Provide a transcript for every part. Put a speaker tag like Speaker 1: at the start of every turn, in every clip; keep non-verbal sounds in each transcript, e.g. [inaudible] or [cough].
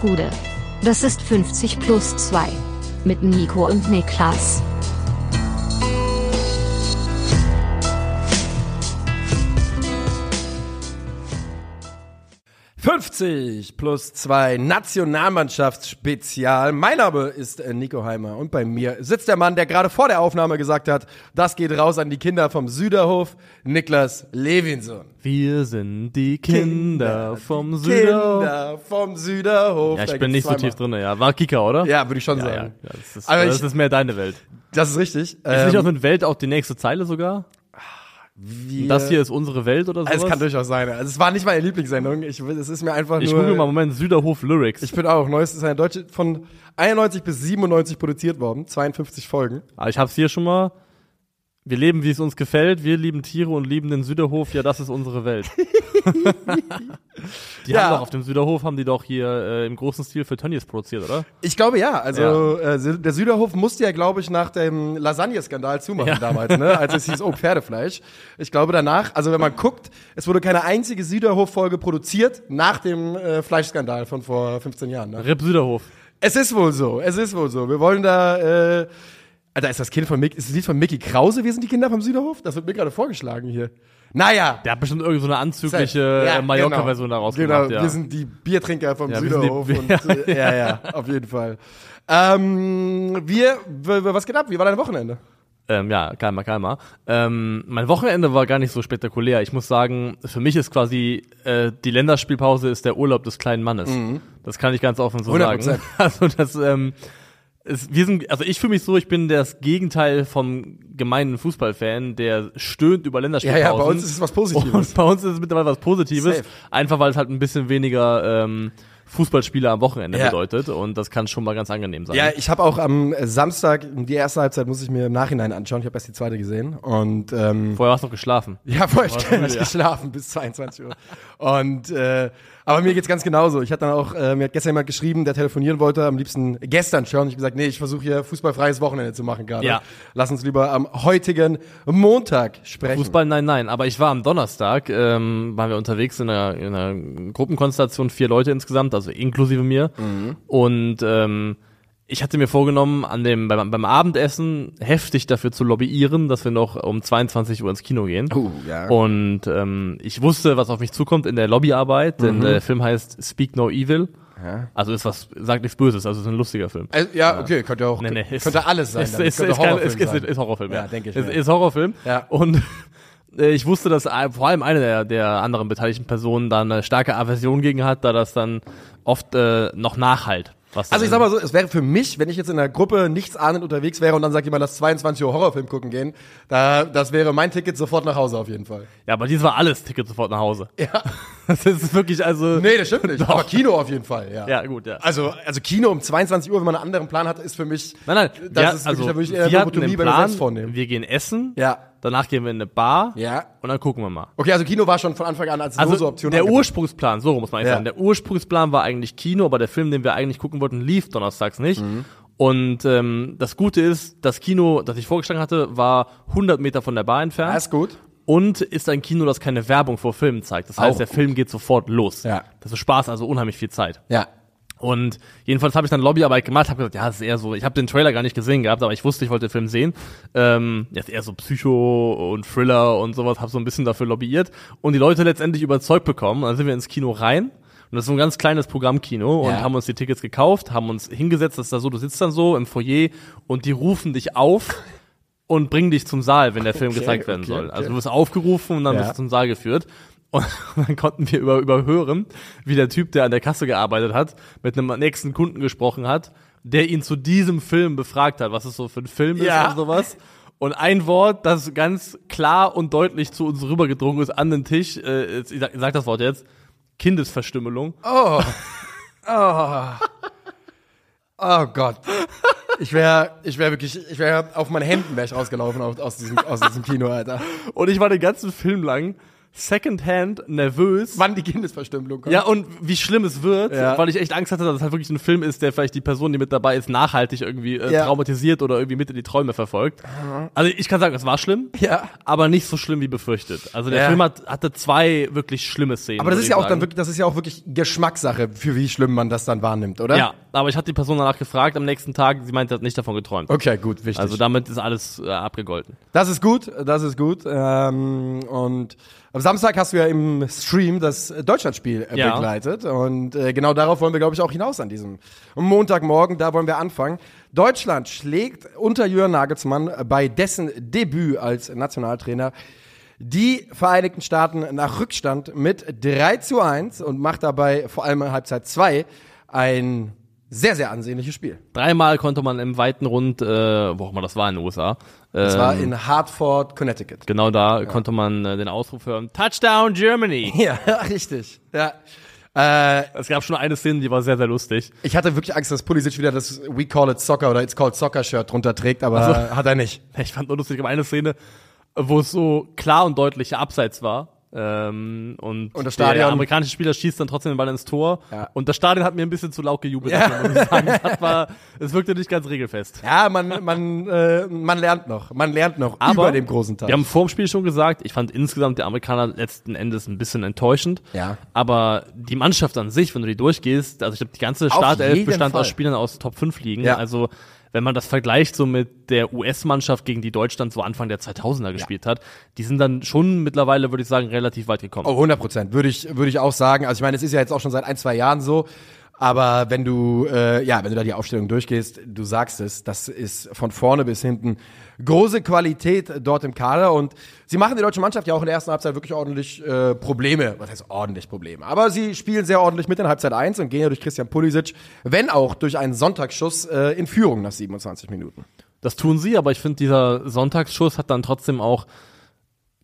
Speaker 1: Gude. Das ist 50 plus 2. Mit Nico und Niklas.
Speaker 2: »50 plus 2 Nationalmannschaftsspezial. Mein Name ist äh, Nico Heimer und bei mir sitzt der Mann, der gerade vor der Aufnahme gesagt hat, das geht raus an die Kinder vom Süderhof, Niklas Levinson.
Speaker 3: Wir sind die Kinder, vom Süderhof.
Speaker 2: Kinder vom Süderhof.
Speaker 3: Ja, ich
Speaker 2: Da
Speaker 3: bin nicht so tief drin, ja. War Kika, oder?
Speaker 2: Ja, würde ich schon
Speaker 3: ja,
Speaker 2: sagen.
Speaker 3: ja das, ist,
Speaker 2: Aber
Speaker 3: das
Speaker 2: ich-
Speaker 3: ist mehr deine Welt.
Speaker 2: Das ist richtig.
Speaker 3: Ist nicht
Speaker 2: Ähm,
Speaker 3: auch mit Welt auch die nächste Zeile sogar?
Speaker 2: Wir-
Speaker 3: Das hier ist unsere Welt oder sowas?
Speaker 2: Es kann durchaus sein. Also es war nicht meine Lieblingssendung. Ich, es ist mir einfach
Speaker 3: ich
Speaker 2: nur.
Speaker 3: google mal, Moment, Süderhof Lyrics.
Speaker 2: Ich bin auch. Neues ist eine deutsche von 91 bis 97 produziert worden. 52 Folgen.
Speaker 3: Ah, ich hab's hier schon mal. Wir leben, wie es uns gefällt. Wir lieben Tiere und lieben den Süderhof. Ja, das ist unsere Welt. [laughs] die
Speaker 2: Ja.
Speaker 3: haben doch auf dem Süderhof haben die doch hier äh, im großen Stil für Tönnies produziert, oder?
Speaker 2: Ich glaube ja. Also Äh, Sü- der Süderhof musste ja, glaube ich, nach dem Lasagne-Skandal zumachen damals, ne? als es hieß, oh, [laughs] Pferdefleisch. Ich glaube danach, also wenn man guckt, es wurde keine einzige Süderhof-Folge produziert nach dem äh, Fleischskandal von vor 15 Jahren. Ne?
Speaker 3: Rip Süderhof.
Speaker 2: Es ist wohl so, es ist wohl so. Wir wollen da, äh, Alter, ist das Kind von Mick, ist das Lied von Mickey Krause, wir sind die Kinder vom Süderhof? Das wird mir gerade vorgeschlagen hier. Naja.
Speaker 3: Der hat bestimmt irgendwie so eine anzügliche
Speaker 2: Ja,
Speaker 3: äh, Mallorca-Version
Speaker 2: genau.
Speaker 3: daraus
Speaker 2: Genau,
Speaker 3: gemacht. Ja.
Speaker 2: wir sind die Biertrinker vom
Speaker 3: Ja,
Speaker 2: Süderhof. und, äh, ja, ja, auf jeden Fall. Ähm, wir, was geht ab? Wie war dein Wochenende?
Speaker 3: Ähm, ja, keimer, keimer. Ähm, mein Wochenende war gar nicht so spektakulär. Ich muss sagen, für mich ist quasi äh, die Länderspielpause ist der Urlaub des kleinen Mannes. Das kann ich ganz offen so
Speaker 2: 100%.
Speaker 3: sagen. [laughs] Also das, ähm, ist, wir sind, also ich fühle mich so, ich bin das Gegenteil vom gemeinen Fußballfan, der stöhnt über
Speaker 2: Ja,
Speaker 3: Länderspielpausen.
Speaker 2: ja, bei uns ist es was Positives.
Speaker 3: Und bei uns ist es mittlerweile was Positives,
Speaker 2: Safe.
Speaker 3: einfach weil es halt ein bisschen weniger ähm, Fußballspiele am Wochenende
Speaker 2: Ja.
Speaker 3: bedeutet und das kann schon mal ganz angenehm sein.
Speaker 2: Ja, ich habe auch am Samstag, die erste Halbzeit muss ich mir im Nachhinein anschauen. Ich habe erst die zweite gesehen. Und ähm,
Speaker 3: Vorher hast du noch geschlafen.
Speaker 2: Ja, vorher [laughs] ich
Speaker 3: Warst du
Speaker 2: hab
Speaker 3: müde, ja.
Speaker 2: geschlafen bis 22 Uhr. Und äh, aber mir geht's ganz genauso. Ich hatte dann auch, äh, mir hat gestern jemand geschrieben, der telefonieren wollte, am liebsten gestern schon. Ich hab gesagt, nee, ich versuche hier fußballfreies Wochenende zu machen gerade.
Speaker 3: Ja.
Speaker 2: Lass uns lieber am heutigen Montag sprechen.
Speaker 3: Fußball, nein, nein. Aber ich war am Donnerstag, ähm, waren wir unterwegs in einer, in einer Gruppenkonstellation, vier Leute insgesamt, also inklusive mir. Und ähm, ich hatte mir vorgenommen, an dem, beim, beim Abendessen heftig dafür zu lobbyieren, dass wir noch um 22 Uhr ins Kino gehen.
Speaker 2: Oh, ja.
Speaker 3: Und ähm, ich wusste, was auf mich zukommt in der Lobbyarbeit, denn der Film heißt Speak No Evil. Also ist was, sagt nichts Böses, also ist ein lustiger Film.
Speaker 2: Äh, ja, okay, könnte auch,
Speaker 3: Nee, nee, ist-
Speaker 2: könnte alles sein.
Speaker 3: Ist, ist,
Speaker 2: könnte
Speaker 3: ist,
Speaker 2: Horrorfilm
Speaker 3: ist, ist,
Speaker 2: sein.
Speaker 3: ist Horrorfilm, ja.
Speaker 2: Ja, denke ich
Speaker 3: Ist, ist Horrorfilm.
Speaker 2: Ja.
Speaker 3: Und [laughs] äh, ich wusste, dass äh, vor allem eine der, der anderen beteiligten Personen da eine starke Aversion gegen hat, da das dann oft äh, noch nachhalt.
Speaker 2: Also ich sag mal so, es wäre für mich, wenn ich jetzt in einer Gruppe nichts ahnend unterwegs wäre und dann sagt jemand, lass 22 Uhr Horrorfilm gucken gehen, da, das wäre mein Ticket sofort nach Hause auf jeden Fall.
Speaker 3: Ja, aber dies war alles Ticket sofort nach Hause.
Speaker 2: Ja. [laughs]
Speaker 3: Das ist wirklich, also.
Speaker 2: Nee, das stimmt nicht.
Speaker 3: Doch. [laughs]
Speaker 2: Aber Kino auf jeden Fall, ja.
Speaker 3: Ja, gut, ja.
Speaker 2: Also, also Kino um 22 Uhr, wenn man einen anderen Plan hat, ist für mich.
Speaker 3: Nein, nein,
Speaker 2: Das
Speaker 3: wir-
Speaker 2: ist wirklich,
Speaker 3: also,
Speaker 2: da würde ich eher
Speaker 3: wir
Speaker 2: Lobotomie bei
Speaker 3: Plan,
Speaker 2: vornehmen.
Speaker 3: wir gehen essen,
Speaker 2: Ja.
Speaker 3: Danach gehen wir in eine Bar
Speaker 2: Ja.
Speaker 3: und dann gucken wir mal.
Speaker 2: Okay, also Kino war schon von Anfang an als
Speaker 3: Also
Speaker 2: lose Option.
Speaker 3: der. Ursprungsplan, so muss man eigentlich
Speaker 2: Ja.
Speaker 3: sagen, der Ursprungsplan war eigentlich Kino, aber der Film, den wir eigentlich gucken wollten, lief donnerstags nicht.
Speaker 2: Mhm.
Speaker 3: Und ähm, das Gute ist, das Kino, das ich vorgeschlagen hatte, war 100 Meter von der Bar entfernt.
Speaker 2: Ja, ist gut.
Speaker 3: und ist ein Kino, das keine Werbung vor Filmen zeigt. Das heißt,
Speaker 2: Auch
Speaker 3: der
Speaker 2: gut.
Speaker 3: Film geht sofort los.
Speaker 2: Ja.
Speaker 3: Das ist Spaß, also unheimlich viel Zeit.
Speaker 2: Ja.
Speaker 3: Und jedenfalls habe ich dann Lobbyarbeit gemacht, habe gesagt, ja, das ist eher so, ich habe den Trailer gar nicht gesehen gehabt, aber ich wusste, ich wollte den Film sehen. Ähm, jetzt eher so Psycho und Thriller und sowas, habe so ein bisschen dafür lobbyiert und die Leute letztendlich überzeugt bekommen. Dann sind wir ins Kino rein und das ist so ein ganz kleines Programmkino und
Speaker 2: Ja.
Speaker 3: haben uns die Tickets gekauft, haben uns hingesetzt, das ist da so, du sitzt dann so im Foyer und die rufen dich auf und bringen dich zum Saal, wenn der Film
Speaker 2: Okay,
Speaker 3: gezeigt werden
Speaker 2: okay,
Speaker 3: soll. Also du wirst aufgerufen und dann
Speaker 2: Ja.
Speaker 3: wirst du zum Saal geführt. Und dann konnten wir über, überhören, wie der Typ, der an der Kasse gearbeitet hat, mit einem nächsten Kunden gesprochen hat, der ihn zu diesem Film befragt hat, was es so für ein Film
Speaker 2: Ja.
Speaker 3: ist und sowas. Und ein Wort, das ganz klar und deutlich zu uns rübergedrungen ist an den Tisch, äh, ich sag, ich sag das Wort jetzt, Kindesverstümmelung.
Speaker 2: Oh. Oh. Oh Gott. Ich wäre, ich wäre wirklich, ich wäre auf meinen Händen wäre ich rausgelaufen aus, aus diesem, aus diesem Kino, Alter.
Speaker 3: Und ich war den ganzen Film lang secondhand nervös.
Speaker 2: Wann die Kindesverstümmelung kommt.
Speaker 3: Ja, und wie schlimm es wird,
Speaker 2: Ja.
Speaker 3: weil ich echt Angst hatte, dass es halt wirklich ein Film ist, der vielleicht die Person, die mit dabei ist, nachhaltig irgendwie äh,
Speaker 2: Ja.
Speaker 3: traumatisiert oder irgendwie mit in die Träume verfolgt. Also ich kann sagen, es war schlimm,
Speaker 2: Ja.
Speaker 3: aber nicht so schlimm wie befürchtet. Also der
Speaker 2: Ja.
Speaker 3: Film hat, hatte zwei wirklich schlimme Szenen.
Speaker 2: Aber das ist ja auch
Speaker 3: sagen.
Speaker 2: dann wirklich, das ist ja auch wirklich Geschmackssache, für wie schlimm man das dann wahrnimmt, oder?
Speaker 3: Ja, aber ich hatte die Person danach gefragt am nächsten Tag, sie meinte, sie hat nicht davon geträumt.
Speaker 2: Okay, gut, wichtig.
Speaker 3: Also damit ist alles äh, abgegolten.
Speaker 2: Das ist gut, das ist gut. Ähm, und am Samstag hast du ja im Stream das Deutschlandspiel äh,
Speaker 3: Ja.
Speaker 2: begleitet. Und äh, genau darauf wollen wir, glaube ich, auch hinaus an diesem Montagmorgen. Da wollen wir anfangen. Deutschland schlägt unter Jürgen Nagelsmann bei dessen Debüt als Nationaltrainer die Vereinigten Staaten nach Rückstand mit 3 zu 1 und macht dabei vor allem in Halbzeit 2 ein sehr, sehr ansehnliches Spiel.
Speaker 3: Dreimal konnte man im weiten Rund, äh, wo auch immer das war in den USA,
Speaker 2: Das
Speaker 3: ähm,
Speaker 2: war in Hartford, Connecticut.
Speaker 3: genau da konnte man äh, den Ausruf hören, Touchdown Germany! [laughs]
Speaker 2: Ja, richtig. Ja. Äh,
Speaker 3: Es gab schon eine Szene, die war sehr, sehr lustig.
Speaker 2: ich hatte wirklich Angst, dass Pulisic wieder das We Call It Soccer oder It's Called Soccer Shirt drunter trägt, aber hat er nicht. [laughs]
Speaker 3: Ich fand nur lustig, gab eine Szene, wo es so klar und deutlich abseits war. Ähm, und,
Speaker 2: Und das
Speaker 3: der amerikanische Spieler schießt dann trotzdem den Ball ins Tor.
Speaker 2: Ja.
Speaker 3: Und das Stadion hat mir ein bisschen zu laut gejubelt,
Speaker 2: Ja.
Speaker 3: dafür, muss ich sagen. Es, hat war, es wirkte nicht ganz regelfest.
Speaker 2: Ja, man, man, äh, man lernt noch. Man lernt noch
Speaker 3: Aber
Speaker 2: über dem großen Teil.
Speaker 3: Wir haben vor dem Spiel schon gesagt, ich fand insgesamt der Amerikaner letzten Endes ein bisschen enttäuschend.
Speaker 2: Ja.
Speaker 3: Aber die Mannschaft an sich, wenn du die durchgehst, also ich glaube, die ganze Startelf bestand
Speaker 2: Fall.
Speaker 3: aus Spielern aus Top 5 Ligen.
Speaker 2: Ja.
Speaker 3: Also wenn man das vergleicht so mit der US-Mannschaft, gegen die Deutschland so Anfang der 2000er gespielt hat, die sind dann schon mittlerweile, würde ich sagen, relativ weit gekommen.
Speaker 2: Oh, 100 Prozent, würde ich, würde ich auch sagen. Also ich meine, es ist ja jetzt auch schon seit ein, zwei Jahren so. Aber wenn du, äh, ja, wenn du da die Aufstellung durchgehst, du sagst es, das ist von vorne bis hinten große Qualität dort im Kader und sie machen die deutsche Mannschaft ja auch in der ersten Halbzeit wirklich ordentlich äh, Probleme. Was heißt ordentlich Probleme? Aber sie spielen sehr ordentlich mit in Halbzeit 1 und gehen ja durch Christian Pulisic, wenn auch durch einen Sonntagsschuss äh, in Führung nach 27 Minuten.
Speaker 3: Das tun sie, aber ich finde, dieser Sonntagsschuss hat dann trotzdem auch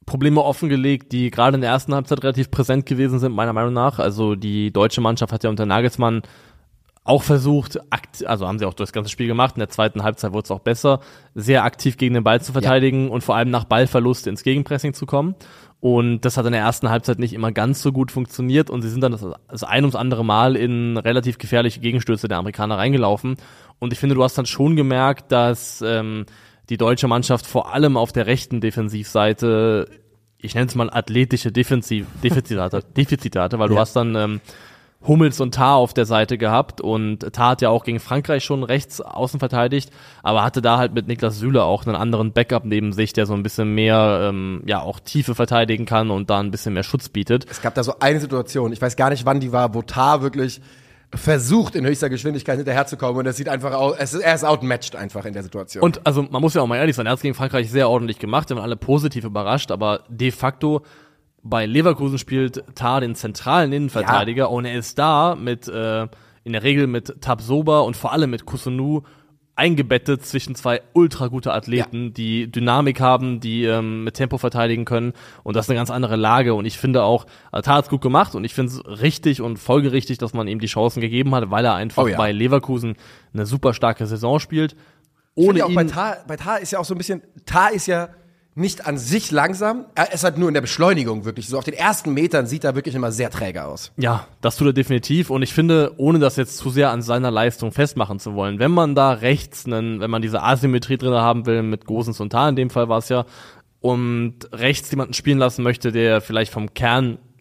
Speaker 3: Probleme offengelegt, die gerade in der ersten Halbzeit relativ präsent gewesen sind, meiner Meinung nach. Also die deutsche Mannschaft hat ja unter Nagelsmann auch versucht, akt also haben sie auch das ganze Spiel gemacht, in der zweiten Halbzeit wurde es auch besser, sehr aktiv gegen den Ball zu verteidigen und vor allem nach Ballverlust ins Gegenpressing zu kommen. Und das hat in der ersten Halbzeit nicht immer ganz so gut funktioniert und sie sind dann das, das ein ums andere Mal in relativ gefährliche Gegenstöße der Amerikaner reingelaufen. Und ich finde, du hast dann schon gemerkt, dass ähm, die deutsche Mannschaft vor allem auf der rechten Defensivseite, ich nenne es mal athletische Defensiv Defizite hatte, [laughs] Defizite hatte weil du
Speaker 2: Ja.
Speaker 3: hast dann ähm, Hummels und Tar auf der Seite gehabt und Tar hat ja auch gegen Frankreich schon rechts außen verteidigt, aber hatte da halt mit Niklas Süle auch einen anderen Backup neben sich, der so ein bisschen mehr, ähm, ja, auch Tiefe verteidigen kann und da ein bisschen mehr Schutz bietet.
Speaker 2: Es gab da so eine Situation, ich weiß gar nicht, wann die war, wo Tar wirklich versucht, in höchster Geschwindigkeit hinterherzukommen und es sieht einfach aus, es ist, er ist outmatched einfach in der Situation.
Speaker 3: Und also man muss ja auch mal ehrlich sein, er hat es gegen Frankreich sehr ordentlich gemacht, wir waren alle positiv überrascht, aber de facto bei Leverkusen spielt Tar den zentralen Innenverteidiger und er ist da mit äh, in der Regel mit Tabsoba und vor allem mit Kusunu eingebettet zwischen zwei ultra gute Athleten, die Dynamik haben, die ähm, mit Tempo verteidigen können und das ist eine ganz andere Lage und ich finde auch, Tar hat's gut gemacht und ich finde es richtig und folgerichtig, dass man ihm die Chancen gegeben hat, weil er einfach
Speaker 2: Oh ja.
Speaker 3: bei Leverkusen eine super starke Saison spielt.
Speaker 2: Ich
Speaker 3: Ohne
Speaker 2: ja auch bei
Speaker 3: ihn,
Speaker 2: Tar, bei Tar ist ja auch so ein bisschen, Tar ist ja nicht an sich langsam, er ist halt nur in der Beschleunigung wirklich. So auf den ersten Metern sieht er wirklich immer sehr träge aus.
Speaker 3: Ja, das tut er definitiv. Und ich finde, ohne das jetzt zu sehr an seiner Leistung festmachen zu wollen, wenn man da rechts, einen, wenn man diese Asymmetrie drin haben will, mit Gosens und Tal, in dem Fall war es ja, und rechts jemanden spielen lassen möchte, der vielleicht vom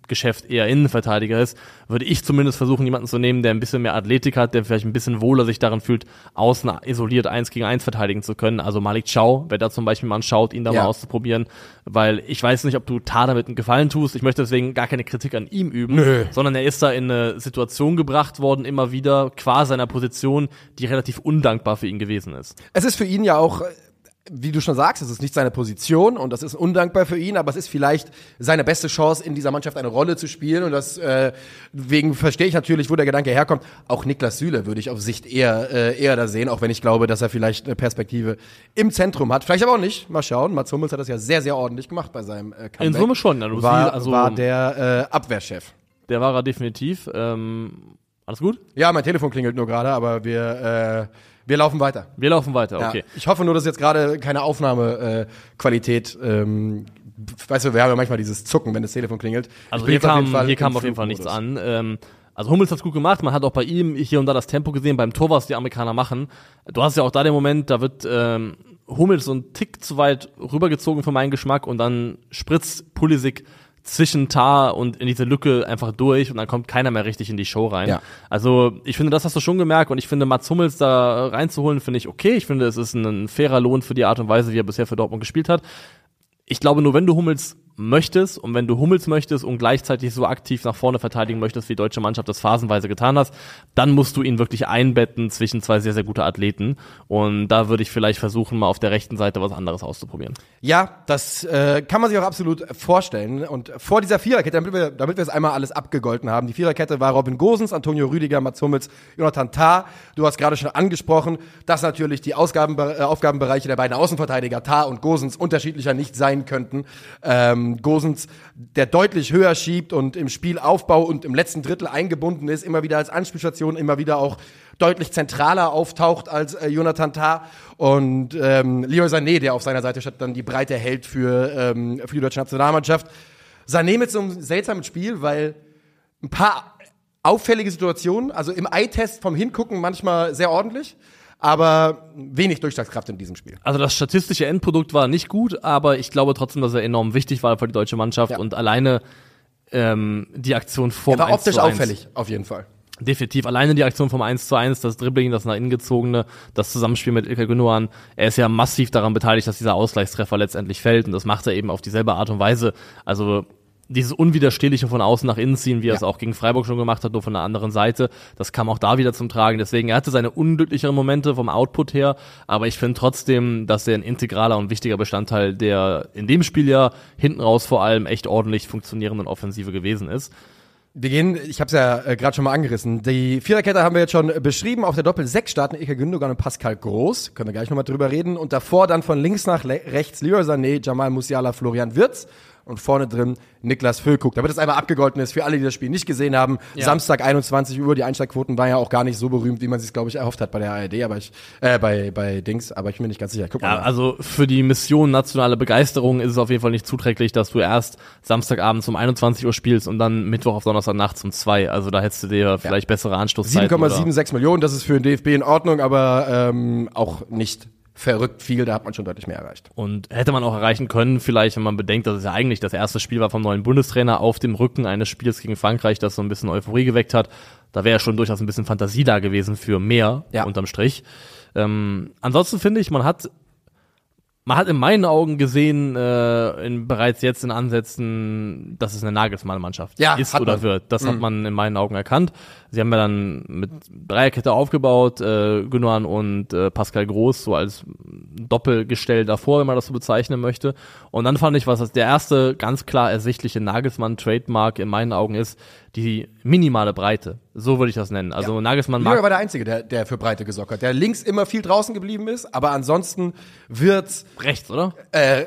Speaker 3: Kerngeschäft eher Innenverteidiger ist, würde ich zumindest versuchen, jemanden zu nehmen, der ein bisschen mehr Athletik hat, der vielleicht ein bisschen wohler sich darin fühlt, außen isoliert eins gegen eins verteidigen zu können. Also Malik Chow, wer da zum Beispiel mal schaut, ihn da
Speaker 2: Ja.
Speaker 3: mal auszuprobieren, weil ich weiß nicht, ob du Tar damit einen Gefallen tust. Ich möchte deswegen gar keine Kritik an ihm üben,
Speaker 2: Nö.
Speaker 3: sondern er ist da in eine Situation gebracht worden, immer wieder, qua seiner Position, die relativ undankbar für ihn gewesen ist.
Speaker 2: Es ist für ihn ja auch, wie du schon sagst, es ist nicht seine Position und das ist undankbar für ihn, aber es ist vielleicht seine beste Chance, in dieser Mannschaft eine Rolle zu spielen und das, äh, wegen verstehe ich natürlich, wo der Gedanke herkommt. Auch Niklas Süle würde ich auf Sicht eher, äh, eher da sehen, auch wenn ich glaube, dass er vielleicht eine Perspektive im Zentrum hat. Vielleicht aber auch nicht. Mal schauen. Mats Hummels hat das ja sehr, sehr ordentlich gemacht bei seinem äh, Comeback.
Speaker 3: In Summe schon, du
Speaker 2: war,
Speaker 3: also-
Speaker 2: war der äh, Abwehrchef.
Speaker 3: Der war er definitiv. Ähm, Alles gut?
Speaker 2: Ja, mein Telefon klingelt nur gerade, aber wir, äh, wir laufen weiter.
Speaker 3: Wir laufen weiter,
Speaker 2: Ja.
Speaker 3: okay.
Speaker 2: Ich hoffe nur, dass jetzt gerade keine Aufnahmequalität, äh, ähm, weißt du, wir haben ja manchmal dieses Zucken, wenn das Telefon klingelt.
Speaker 3: Also hier kam,
Speaker 2: Fall
Speaker 3: hier kam auf jeden Fall nichts an. Ähm, also Hummels hat's gut gemacht. Man hat auch bei ihm hier und da das Tempo gesehen, beim Tor, was die Amerikaner machen. Du hast ja auch da den Moment, da wird ähm, Hummels so ein Tick zu weit rübergezogen für meinen Geschmack und dann spritzt Pulisic zwischen Tar und in diese Lücke einfach durch und dann kommt keiner mehr richtig in die Show rein.
Speaker 2: Ja.
Speaker 3: Also ich finde, das hast du schon gemerkt und ich finde, Mats Hummels da reinzuholen, finde ich okay. Ich finde, es ist ein fairer Lohn für die Art und Weise, wie er bisher für Dortmund gespielt hat. Ich glaube, nur wenn du Hummels möchtest und wenn du Hummels möchtest und gleichzeitig so aktiv nach vorne verteidigen möchtest, wie die deutsche Mannschaft das phasenweise getan hat, dann musst du ihn wirklich einbetten zwischen zwei sehr, sehr gute Athleten. Und da würde ich vielleicht versuchen, mal auf der rechten Seite was anderes auszuprobieren.
Speaker 2: Ja, das äh, kann man sich auch absolut vorstellen. Und vor dieser Viererkette, damit wir, damit wir es einmal alles abgegolten haben, die Viererkette war Robin Gosens, Antonio Rüdiger, Mats Hummels, Jonathan Tah. Du hast gerade schon angesprochen, dass natürlich die Ausgaben, äh, Aufgabenbereiche der beiden Außenverteidiger Tah und Gosens unterschiedlicher nicht sein könnten. Ähm, Gosens, der deutlich höher schiebt und im Spielaufbau und im letzten Drittel eingebunden ist, immer wieder als Anspielstation, immer wieder auch deutlich zentraler auftaucht als äh, Jonathan Tah und ähm, Leroy Sané, der auf seiner Seite statt dann die Breite hält für, ähm, für die deutsche Nationalmannschaft. Sané mit so einem seltsamen Spiel, weil ein paar auffällige Situationen, also im Eye-Test vom Hingucken manchmal sehr ordentlich, aber wenig Durchschlagskraft in diesem Spiel.
Speaker 3: Also das statistische Endprodukt war nicht gut, aber ich glaube trotzdem, dass er enorm wichtig war für die deutsche Mannschaft
Speaker 2: Ja.
Speaker 3: und alleine ähm, die Aktion vor
Speaker 2: Er war optisch auffällig, auf jeden Fall.
Speaker 3: Definitiv. Alleine die Aktion vom 1 zu 1, das Dribbling, das nach innen gezogene, das Zusammenspiel mit Ilkay Gündogan. Er ist ja massiv daran beteiligt, dass dieser Ausgleichstreffer letztendlich fällt und das macht er eben auf dieselbe Art und Weise. Also dieses unwiderstehliche von außen nach innen ziehen, wie er
Speaker 2: Ja.
Speaker 3: es auch gegen Freiburg schon gemacht hat, nur von der anderen Seite, das kam auch da wieder zum Tragen. Deswegen, er hatte seine unglücklicheren Momente vom Output her, aber ich finde trotzdem, dass er ein integraler und wichtiger Bestandteil der in dem Spiel ja hinten raus vor allem echt ordentlich funktionierenden Offensive gewesen ist.
Speaker 2: Wir gehen, ich habe es ja äh, gerade schon mal angerissen. Die Viererkette haben wir jetzt schon beschrieben. Auf der Doppel 6 starten Ilkay Gündogan und Pascal Groß. Können wir gleich nochmal drüber reden. Und davor dann von links nach rechts Leroy Sané, Jamal Musiala, Florian Wirtz. Und vorne drin Niklas Füllkrug. Damit es einmal abgegolten ist für alle, die das Spiel nicht gesehen haben.
Speaker 3: Ja.
Speaker 2: Samstag 21 Uhr. Die Einschlagquoten waren ja auch gar nicht so berühmt, wie man sich glaube ich erhofft hat bei der ARD, aber ich äh, bei bei Dings, aber ich bin mir nicht ganz sicher. Guck
Speaker 3: Ja,
Speaker 2: mal.
Speaker 3: also für die Mission nationale Begeisterung ist es auf jeden Fall nicht zuträglich, dass du erst Samstagabend um 21 Uhr spielst und dann Mittwoch auf Donnerstag nachts um 2. Also da hättest du dir vielleicht bessere Anstoßzeiten. oder-
Speaker 2: 7,76 Millionen, das ist für den DFB in Ordnung, aber ähm, auch nicht verrückt viel, da hat man schon deutlich mehr erreicht.
Speaker 3: Und hätte man auch erreichen können, vielleicht, wenn man bedenkt, dass es ja eigentlich das erste Spiel war vom neuen Bundestrainer auf dem Rücken eines Spiels gegen Frankreich, das so ein bisschen Euphorie geweckt hat. Da wäre ja schon durchaus ein bisschen Fantasie da gewesen für mehr,
Speaker 2: Ja.
Speaker 3: unterm Strich. Ähm, ansonsten finde ich, man hat man hat in meinen Augen gesehen, äh, in, bereits jetzt in Ansätzen, dass es eine Nagelsmann-Mannschaft
Speaker 2: Ja,
Speaker 3: ist oder
Speaker 2: man.
Speaker 3: wird. Das hat man in meinen Augen erkannt. Sie haben ja dann mit Dreierkette aufgebaut, äh, Gündogan und äh, Pascal Groß so als Doppelgestell davor, wenn man das so bezeichnen möchte. Und dann fand ich, was das der erste ganz klar ersichtliche Nagelsmann-Trademark in meinen Augen ist, die minimale Breite. So würde ich das nennen. Also Nagelsmann
Speaker 2: Lüger
Speaker 3: mag
Speaker 2: war der Einzige, der, der für Breite gesorgt hat. Der links immer viel draußen geblieben ist, aber ansonsten wird's
Speaker 3: rechts, oder?
Speaker 2: äh,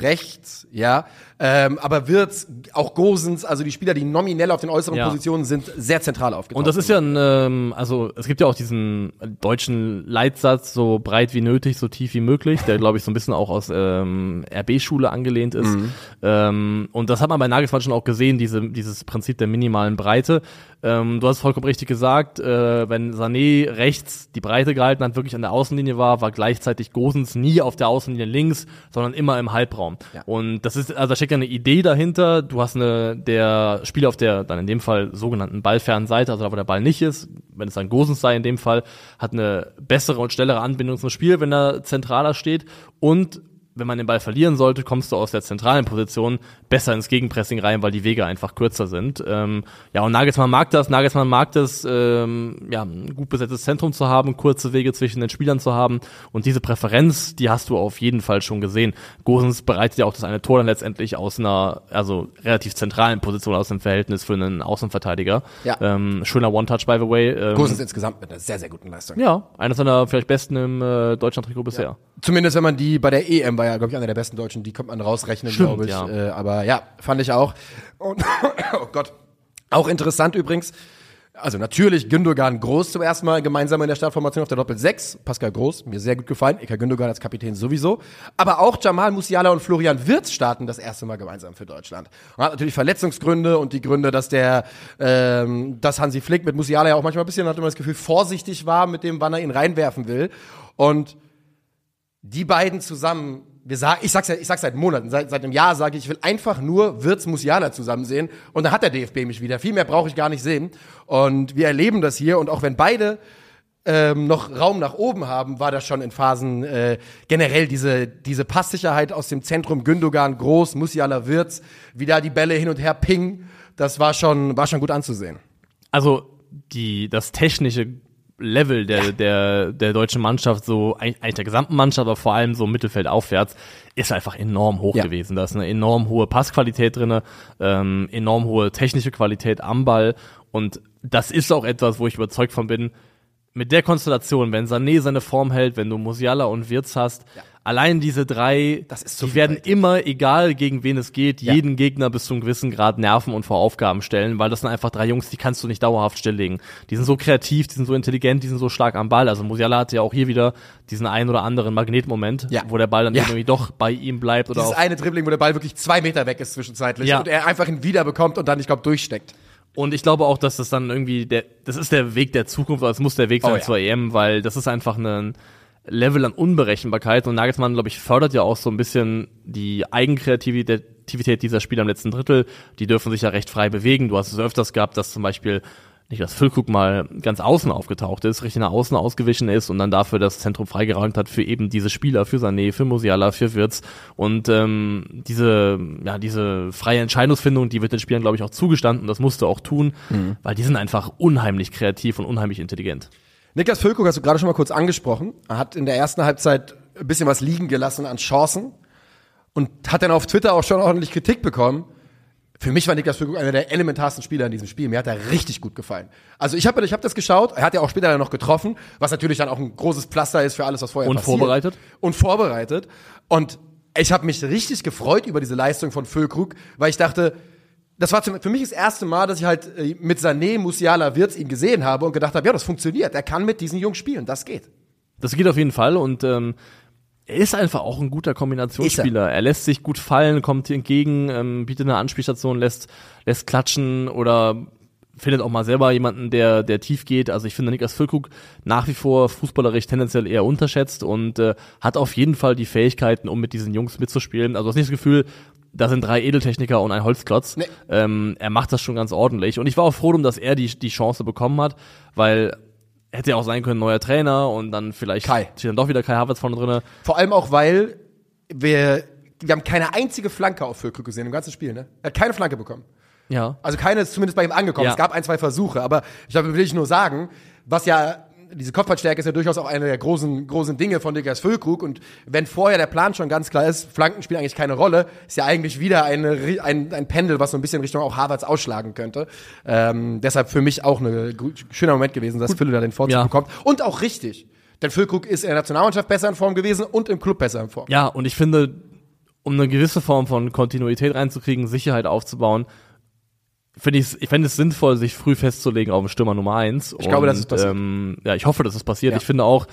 Speaker 2: rechts, ja, ähm, aber wird's auch Gosens, also die Spieler, die nominell auf den äußeren
Speaker 3: Ja.
Speaker 2: Positionen sind, sehr zentral aufgetaucht.
Speaker 3: Und das ist ja ein, ähm, also es gibt ja auch diesen deutschen Leitsatz, so breit wie nötig, so tief wie möglich, der glaube ich so ein bisschen auch aus ähm, RB-Schule angelehnt ist. Ähm, und das hat man bei Nagelsmann schon auch gesehen, diese, dieses Prinzip der minimalen Breite. Ähm, du hast vollkommen richtig gesagt, äh, wenn Sané rechts die Breite gehalten hat, wirklich an der Außenlinie war, war gleichzeitig Gosens nie auf der Außenlinie links, sondern immer im Halbraum.
Speaker 2: Ja.
Speaker 3: Und das ist, also da steckt ja eine Idee dahinter. Du hast eine, der Spieler auf der, dann in dem Fall sogenannten ballfernen Seite, also wo der Ball nicht ist, wenn es dann Gosens sei in dem Fall, hat eine bessere und schnellere Anbindung zum Spiel, wenn er zentraler steht. Und wenn man den Ball verlieren sollte, kommst du aus der zentralen Position besser ins Gegenpressing rein, weil die Wege einfach kürzer sind. Ähm, ja, und Nagelsmann mag das. Nagelsmann mag das, ähm, ja, ein gut besetztes Zentrum zu haben, kurze Wege zwischen den Spielern zu haben. Und diese Präferenz, die hast du auf jeden Fall schon gesehen. Gosens bereitet ja auch das eine Tor dann letztendlich aus einer, also relativ zentralen Position aus dem Verhältnis für einen Außenverteidiger.
Speaker 2: Ja.
Speaker 3: Ähm, schöner One-Touch, by the way. Ähm,
Speaker 2: Gosens insgesamt mit einer sehr, sehr guten Leistung.
Speaker 3: ja, einer seiner vielleicht besten im äh, Deutschland-Trikot bisher.
Speaker 2: Zumindest wenn man die bei der EM war ja, glaube ich, einer der besten Deutschen, die kommt man rausrechnen, glaube ich.
Speaker 3: ja.
Speaker 2: Äh, aber ja, fand ich auch. Und [coughs] oh Gott. Auch interessant übrigens, Also natürlich Gündogan Groß zum ersten Mal gemeinsam in der Startformation auf der Doppel 6. Pascal Groß, mir sehr gut gefallen. Eka Gündogan als Kapitän sowieso. Aber auch Jamal Musiala und Florian Wirtz starten das erste Mal gemeinsam für Deutschland. Und hat natürlich Verletzungsgründe und die Gründe, dass der, ähm, dass Hansi Flick mit Musiala ja auch manchmal ein bisschen, hat man das Gefühl, vorsichtig war mit dem, wann er ihn reinwerfen will. Und die beiden zusammen wir sagen, ich sag's ja, ich sag's seit Monaten, seit, seit einem Jahr sage ich, ich will einfach nur Wirtz Musiala zusammen sehen und dann hat der DFB mich wieder. Viel mehr brauche ich gar nicht sehen. Und wir erleben das hier und auch wenn beide ähm, noch Raum nach oben haben, war das schon in Phasen äh, generell diese diese Passsicherheit aus dem Zentrum Gündogan groß, Musiala Wirtz, wie da die Bälle hin und her pingen, das war schon war schon gut anzusehen.
Speaker 3: Also die das technische Level der, ja. der, der deutschen Mannschaft, so eigentlich der gesamten Mannschaft, aber vor allem so Mittelfeld aufwärts, ist einfach enorm hoch ja. gewesen. Da ist eine enorm hohe Passqualität drinne, ähm, enorm hohe technische Qualität am Ball und das ist auch etwas, wo ich überzeugt von bin, mit der Konstellation, wenn Sané seine Form hält, wenn du Musiala und Wirtz hast, ja. Allein diese drei, die werden weit. immer, egal gegen wen es geht, ja. jeden Gegner bis zu einem gewissen Grad nerven und vor Aufgaben stellen, weil das sind einfach drei Jungs, die kannst du nicht dauerhaft stilllegen. Die sind so kreativ, die sind so intelligent, die sind so stark am Ball. Also Musiala hatte ja auch hier wieder diesen einen oder anderen Magnetmoment, ja. wo der Ball dann irgendwie doch bei ihm bleibt.
Speaker 2: Oder Dieses eine Dribbling, wo der Ball wirklich zwei Meter weg ist zwischenzeitlich und er einfach ihn wiederbekommt und dann, ich glaube, durchsteckt.
Speaker 3: Und ich glaube auch, dass das dann irgendwie der, das ist der Weg der Zukunft, oder es muss der Weg sein oh, ja. zur EM, weil das ist einfach ein Level an Unberechenbarkeit und Nagelsmann, glaube ich, fördert ja auch so ein bisschen die Eigenkreativität dieser Spieler im letzten Drittel. Die dürfen sich ja recht frei bewegen. Du hast es öfters gehabt, dass zum Beispiel Niklas Füllkrug mal ganz außen aufgetaucht ist, richtig nach außen ausgewichen ist und dann dafür das Zentrum freigeräumt hat für eben diese Spieler, für Sané, für Musiala, für Wirtz. Und ähm, diese, ja, diese freie Entscheidungsfindung, die wird den Spielern, glaube ich, auch zugestanden. Das musste auch tun, mhm. weil die sind einfach unheimlich kreativ und unheimlich intelligent.
Speaker 2: Niklas Füllkrug hast du gerade schon mal kurz angesprochen. Er hat in der ersten Halbzeit ein bisschen was liegen gelassen an Chancen und hat dann auf Twitter auch schon ordentlich Kritik bekommen für mich war Niklas Füllkrug einer der elementarsten Spieler in diesem Spiel. Mir hat er richtig gut gefallen. Also ich habe ich hab das geschaut. Er hat ja auch später noch getroffen, was natürlich dann auch ein großes Pflaster ist für alles, was vorher
Speaker 3: und
Speaker 2: passiert.
Speaker 3: Und vorbereitet.
Speaker 2: Und vorbereitet. Und ich habe mich richtig gefreut über diese Leistung von Füllkrug, weil ich dachte, das war für mich das erste Mal, dass ich halt äh, mit Sané, Musiala, Wirtz ihn gesehen habe und gedacht habe, ja, das funktioniert. Er kann mit diesen Jungs spielen. Das geht.
Speaker 3: Das geht auf jeden Fall und ähm, er ist einfach auch ein guter Kombinationsspieler. Er. er. lässt sich gut fallen, kommt entgegen, ähm, bietet eine Anspielstation, lässt, lässt klatschen oder findet auch mal selber jemanden, der, der tief geht. Also ich finde Niklas Füllkrug nach wie vor fußballerisch tendenziell eher unterschätzt und äh, hat auf jeden Fall die Fähigkeiten, um mit diesen Jungs mitzuspielen. Also du hast nicht das Gefühl, da sind drei Edeltechniker und ein Holzklotz. Nee. Ähm, er macht das schon ganz ordentlich. Und ich war auch froh, dass er die, die Chance bekommen hat, weil hätte ja auch sein können, neuer Trainer und dann vielleicht
Speaker 2: Kai.
Speaker 3: steht dann doch wieder Kai Havertz vorne drinne.
Speaker 2: Vor allem auch, weil wir, wir haben keine einzige Flanke auf Füllkrug gesehen im ganzen Spiel, ne? Er hat keine Flanke bekommen.
Speaker 3: Ja.
Speaker 2: Also keine ist zumindest bei ihm angekommen. Ja. Es gab ein, zwei Versuche, aber ich glaube, will ich nur sagen, was ja diese Kopfballstärke ist ja durchaus auch eine der großen, großen Dinge von Niklas Füllkrug. Und wenn vorher der Plan schon ganz klar ist, Flanken spielen eigentlich keine Rolle, ist ja eigentlich wieder eine, ein, ein Pendel, was so ein bisschen Richtung auch Harvards ausschlagen könnte. Ähm, deshalb für mich auch ein schöner Moment gewesen, dass Fülle da den Vorzug ja. bekommt. Und auch richtig. Denn Füllkrug ist in der Nationalmannschaft besser in Form gewesen und im Club besser in Form.
Speaker 3: Ja, und ich finde, um eine gewisse Form von Kontinuität reinzukriegen, Sicherheit aufzubauen, finde ich, ich fände es sinnvoll, sich früh festzulegen auf den Stürmer Nummer eins.
Speaker 2: Ich und, glaube, das ist passiert.
Speaker 3: Ähm, ja, ich hoffe, dass es passiert. Ja. Ich finde auch,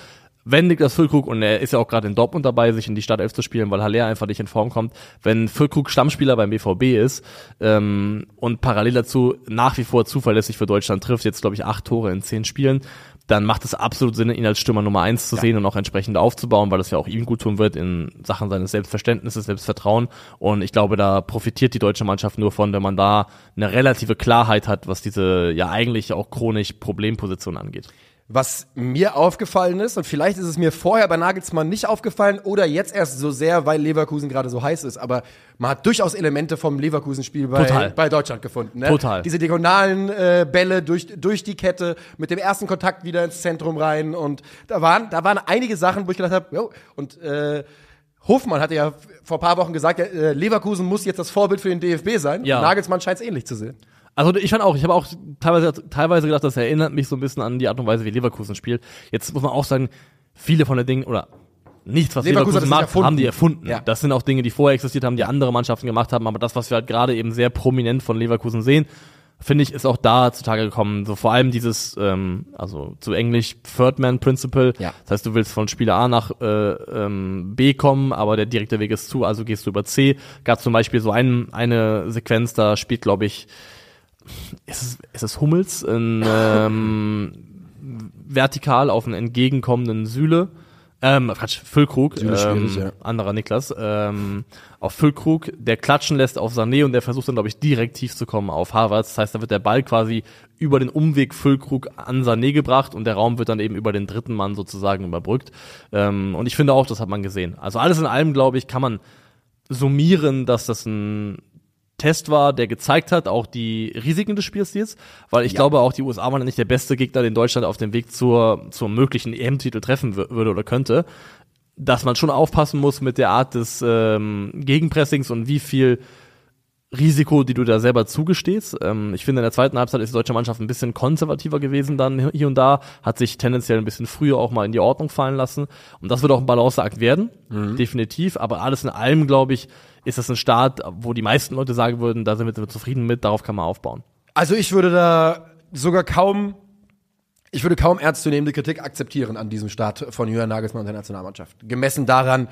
Speaker 3: wenn Niklas Füllkrug, und er ist ja auch gerade in Dortmund dabei, sich in die Startelf zu spielen, weil Haller einfach nicht in Form kommt, wenn Füllkrug Stammspieler beim BVB ist ähm, und parallel dazu nach wie vor zuverlässig für Deutschland trifft, jetzt glaube ich acht Tore in zehn Spielen, dann macht es absolut Sinn, ihn als Stürmer Nummer eins zu ja. sehen und auch entsprechend aufzubauen, weil das ja auch ihm gut tun wird in Sachen seines Selbstverständnisses, Selbstvertrauen. Und ich glaube, da profitiert die deutsche Mannschaft nur von, wenn man da eine relative Klarheit hat, was diese ja eigentlich auch chronisch Problemposition angeht.
Speaker 2: Was mir aufgefallen ist, und vielleicht ist es mir vorher bei Nagelsmann nicht aufgefallen oder jetzt erst so sehr, weil Leverkusen gerade so heiß ist, aber man hat durchaus Elemente vom Leverkusen-Spiel bei, bei Deutschland gefunden. Ne?
Speaker 3: Total.
Speaker 2: Diese diagonalen äh, Bälle durch, durch die Kette, mit dem ersten Kontakt wieder ins Zentrum rein und da waren, da waren einige Sachen, wo ich gedacht habe, und äh, Hofmann hatte ja vor paar Wochen gesagt, äh, Leverkusen muss jetzt das Vorbild für den DFB sein.
Speaker 3: Ja.
Speaker 2: Nagelsmann scheint es ähnlich zu sehen.
Speaker 3: Also ich fand auch, ich habe auch teilweise, teilweise gedacht, das erinnert mich so ein bisschen an die Art und Weise, wie Leverkusen spielt. Jetzt muss man auch sagen, viele von den Dingen, oder nichts, was Leverkusen, Leverkusen macht, haben die erfunden. Ja. Das sind auch Dinge, die vorher existiert haben, die andere Mannschaften gemacht haben, aber das, was wir halt gerade eben sehr prominent von Leverkusen sehen, finde ich, ist auch da zutage gekommen. So vor allem dieses, ähm, also zu Englisch Third Man Principle.
Speaker 2: Ja.
Speaker 3: Das heißt, du willst von Spieler A nach äh, ähm, B kommen, aber der direkte Weg ist zu, also gehst du über C. Gab zum Beispiel so ein, eine Sequenz, da spielt, glaube ich, ist es, ist es Hummels in, [laughs] ähm, vertikal auf einen entgegenkommenden Süle. Ähm, Quatsch, Füllkrug,
Speaker 2: ist
Speaker 3: ähm,
Speaker 2: ja.
Speaker 3: anderer Niklas, ähm, auf Füllkrug, der klatschen lässt auf Sané und der versucht dann, glaube ich, direkt tief zu kommen auf Harvards. Das heißt, da wird der Ball quasi über den Umweg Füllkrug an Sané gebracht und der Raum wird dann eben über den dritten Mann sozusagen überbrückt. Ähm, und ich finde auch, das hat man gesehen. Also alles in allem, glaube ich, kann man summieren, dass das ein Test war, der gezeigt hat, auch die Risiken des Spielstils, weil ich
Speaker 2: Ja.
Speaker 3: glaube auch die USA waren nicht der beste Gegner, den Deutschland auf dem Weg zur, zum möglichen EM-Titel treffen wür- würde oder könnte. Dass man schon aufpassen muss mit der Art des ähm, Gegenpressings und wie viel Risiko, die du da selber zugestehst. Ähm, ich finde, in der zweiten Halbzeit ist die deutsche Mannschaft ein bisschen konservativer gewesen dann hier und da, hat sich tendenziell ein bisschen früher auch mal in die Ordnung fallen lassen. Und das wird auch ein Balanceakt werden, definitiv. Aber alles in allem, glaube ich, ist das ein Start, wo die meisten Leute sagen würden, da sind wir zufrieden mit, darauf kann man aufbauen.
Speaker 2: Also ich würde da sogar kaum, ich würde kaum ernstzunehmende Kritik akzeptieren an diesem Start von Jürgen Nagelsmann und der Nationalmannschaft. Gemessen daran,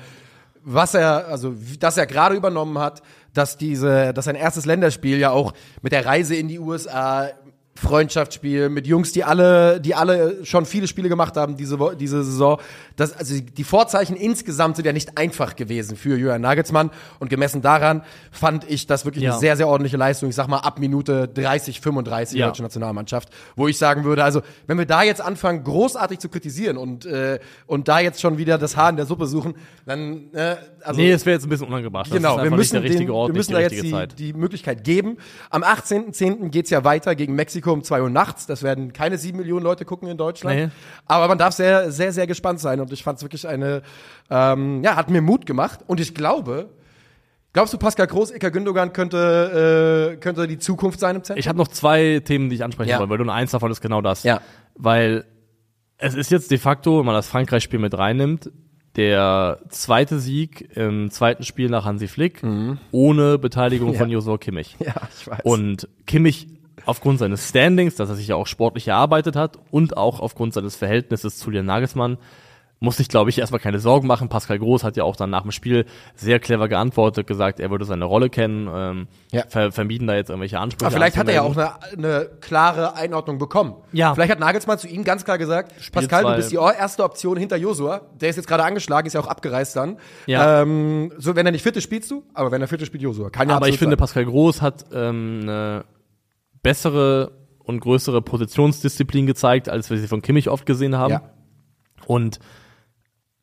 Speaker 2: was er, also dass er gerade übernommen hat, dass diese, dass sein erstes Länderspiel ja auch mit der Reise in die USA Freundschaftsspiel mit Jungs, die alle, die alle schon viele Spiele gemacht haben diese, diese Saison. Das, also die Vorzeichen insgesamt sind ja nicht einfach gewesen für Jürgen Nagelsmann und gemessen daran fand ich das wirklich
Speaker 3: Ja.
Speaker 2: eine sehr, sehr ordentliche Leistung. Ich sag mal ab Minute 30, 35
Speaker 3: Ja.
Speaker 2: deutsche Nationalmannschaft, wo ich sagen würde, also wenn wir da jetzt anfangen, großartig zu kritisieren und, äh, und da jetzt schon wieder das Haar in der Suppe suchen, dann, äh, also
Speaker 3: nee, es wäre jetzt ein bisschen unangebracht.
Speaker 2: Genau, wir müssen,
Speaker 3: nicht der richtige
Speaker 2: den,
Speaker 3: Ort,
Speaker 2: wir müssen
Speaker 3: nicht
Speaker 2: da jetzt die, die Möglichkeit geben. Am 18.10. geht's ja weiter gegen Mexiko um 2 Uhr nachts. Das werden keine sieben Millionen Leute gucken in Deutschland.
Speaker 3: Nee.
Speaker 2: Aber man darf sehr, sehr, sehr gespannt sein. Und ich fand es wirklich eine, ähm, ja, hat mir Mut gemacht. Und ich glaube, glaubst du, Pascal Groß, Ilkay Gündogan könnte, äh, könnte die Zukunft sein im Zentrum?
Speaker 3: Ich habe noch zwei Themen, die ich ansprechen
Speaker 2: Ja.
Speaker 3: wollte, weil du nur eins davon ist genau das.
Speaker 2: Ja.
Speaker 3: Weil es ist jetzt de facto, wenn man das Frankreich-Spiel mit reinnimmt, der zweite Sieg im zweiten Spiel nach Hansi Flick ohne Beteiligung von Josua Kimmich. [laughs]
Speaker 2: ja, ich weiß.
Speaker 3: Und Kimmich aufgrund seines Standings, dass er sich ja auch sportlich erarbeitet hat und auch aufgrund seines Verhältnisses zu Julian Nagelsmann, muss sich, glaube ich, erstmal keine Sorgen machen. Pascal Groß hat ja auch dann nach dem Spiel sehr clever geantwortet, gesagt, er würde seine Rolle kennen, ähm,
Speaker 2: Ja.
Speaker 3: ver vermieden da jetzt irgendwelche Ansprüche.
Speaker 2: Aber vielleicht hat er ja auch eine, eine klare Einordnung bekommen.
Speaker 3: Ja.
Speaker 2: Vielleicht hat Nagelsmann zu ihm ganz klar gesagt, Pascal, du
Speaker 3: zwei-
Speaker 2: bist die erste Option hinter Josua. Der ist jetzt gerade angeschlagen, ist ja auch abgereist dann.
Speaker 3: Ja.
Speaker 2: Ähm, so, wenn er nicht fit ist, spielst du, aber wenn er fit ist, spielt Josua. Kann ja
Speaker 3: Aber ich finde,
Speaker 2: sein.
Speaker 3: Pascal Groß hat ähm, eine bessere und größere Positionsdisziplin gezeigt, als wir sie von Kimmich oft gesehen haben.
Speaker 2: Ja.
Speaker 3: Und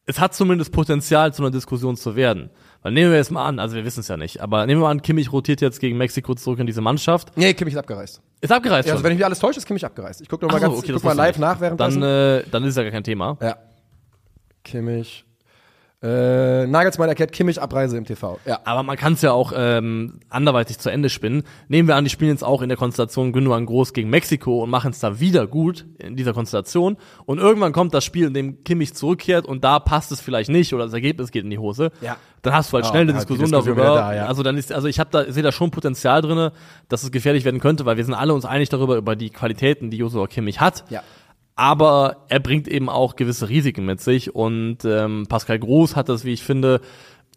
Speaker 3: es hat zumindest Potenzial, zu einer Diskussion zu werden. Weil nehmen wir jetzt mal an, also wir wissen es ja nicht, aber nehmen wir mal an, Kimmich rotiert jetzt gegen Mexiko zurück in diese Mannschaft.
Speaker 2: Nee, Kimmich ist abgereist.
Speaker 3: Ist abgereist
Speaker 2: Ja,
Speaker 3: schon.
Speaker 2: also wenn ich mich alles täusche, ist Kimmich abgereist. Ich gucke noch mal
Speaker 3: so,
Speaker 2: ganz,
Speaker 3: okay,
Speaker 2: ich guck mal live
Speaker 3: ich
Speaker 2: nach
Speaker 3: nicht.
Speaker 2: währenddessen.
Speaker 3: Dann, äh, dann ist ja gar kein Thema.
Speaker 2: ja. Kimmich. Äh, Nagelsmann erklärt Kimmich Abreise im TV. Ja.
Speaker 3: Aber man kann es ja auch ähm, anderweitig zu Ende spinnen. Nehmen wir an, die spielen jetzt auch in der Konstellation Gündogan groß gegen Mexiko und machen es da wieder gut in dieser Konstellation. Und irgendwann kommt das Spiel, in dem Kimmich zurückkehrt und da passt es vielleicht nicht oder das Ergebnis geht in die Hose.
Speaker 2: Ja.
Speaker 3: Dann hast du halt
Speaker 2: Ja,
Speaker 3: schnell eine
Speaker 2: ja, die
Speaker 3: Diskussion,
Speaker 2: Diskussion
Speaker 3: darüber.
Speaker 2: da, ja.
Speaker 3: Also dann ist, also ich habe da sehe da schon Potenzial drinne, dass es gefährlich werden könnte, weil wir sind alle uns einig darüber über die Qualitäten, die Joshua Kimmich hat.
Speaker 2: Ja.
Speaker 3: Aber er bringt eben auch gewisse Risiken mit sich und ähm, Pascal Groß hat das, wie ich finde,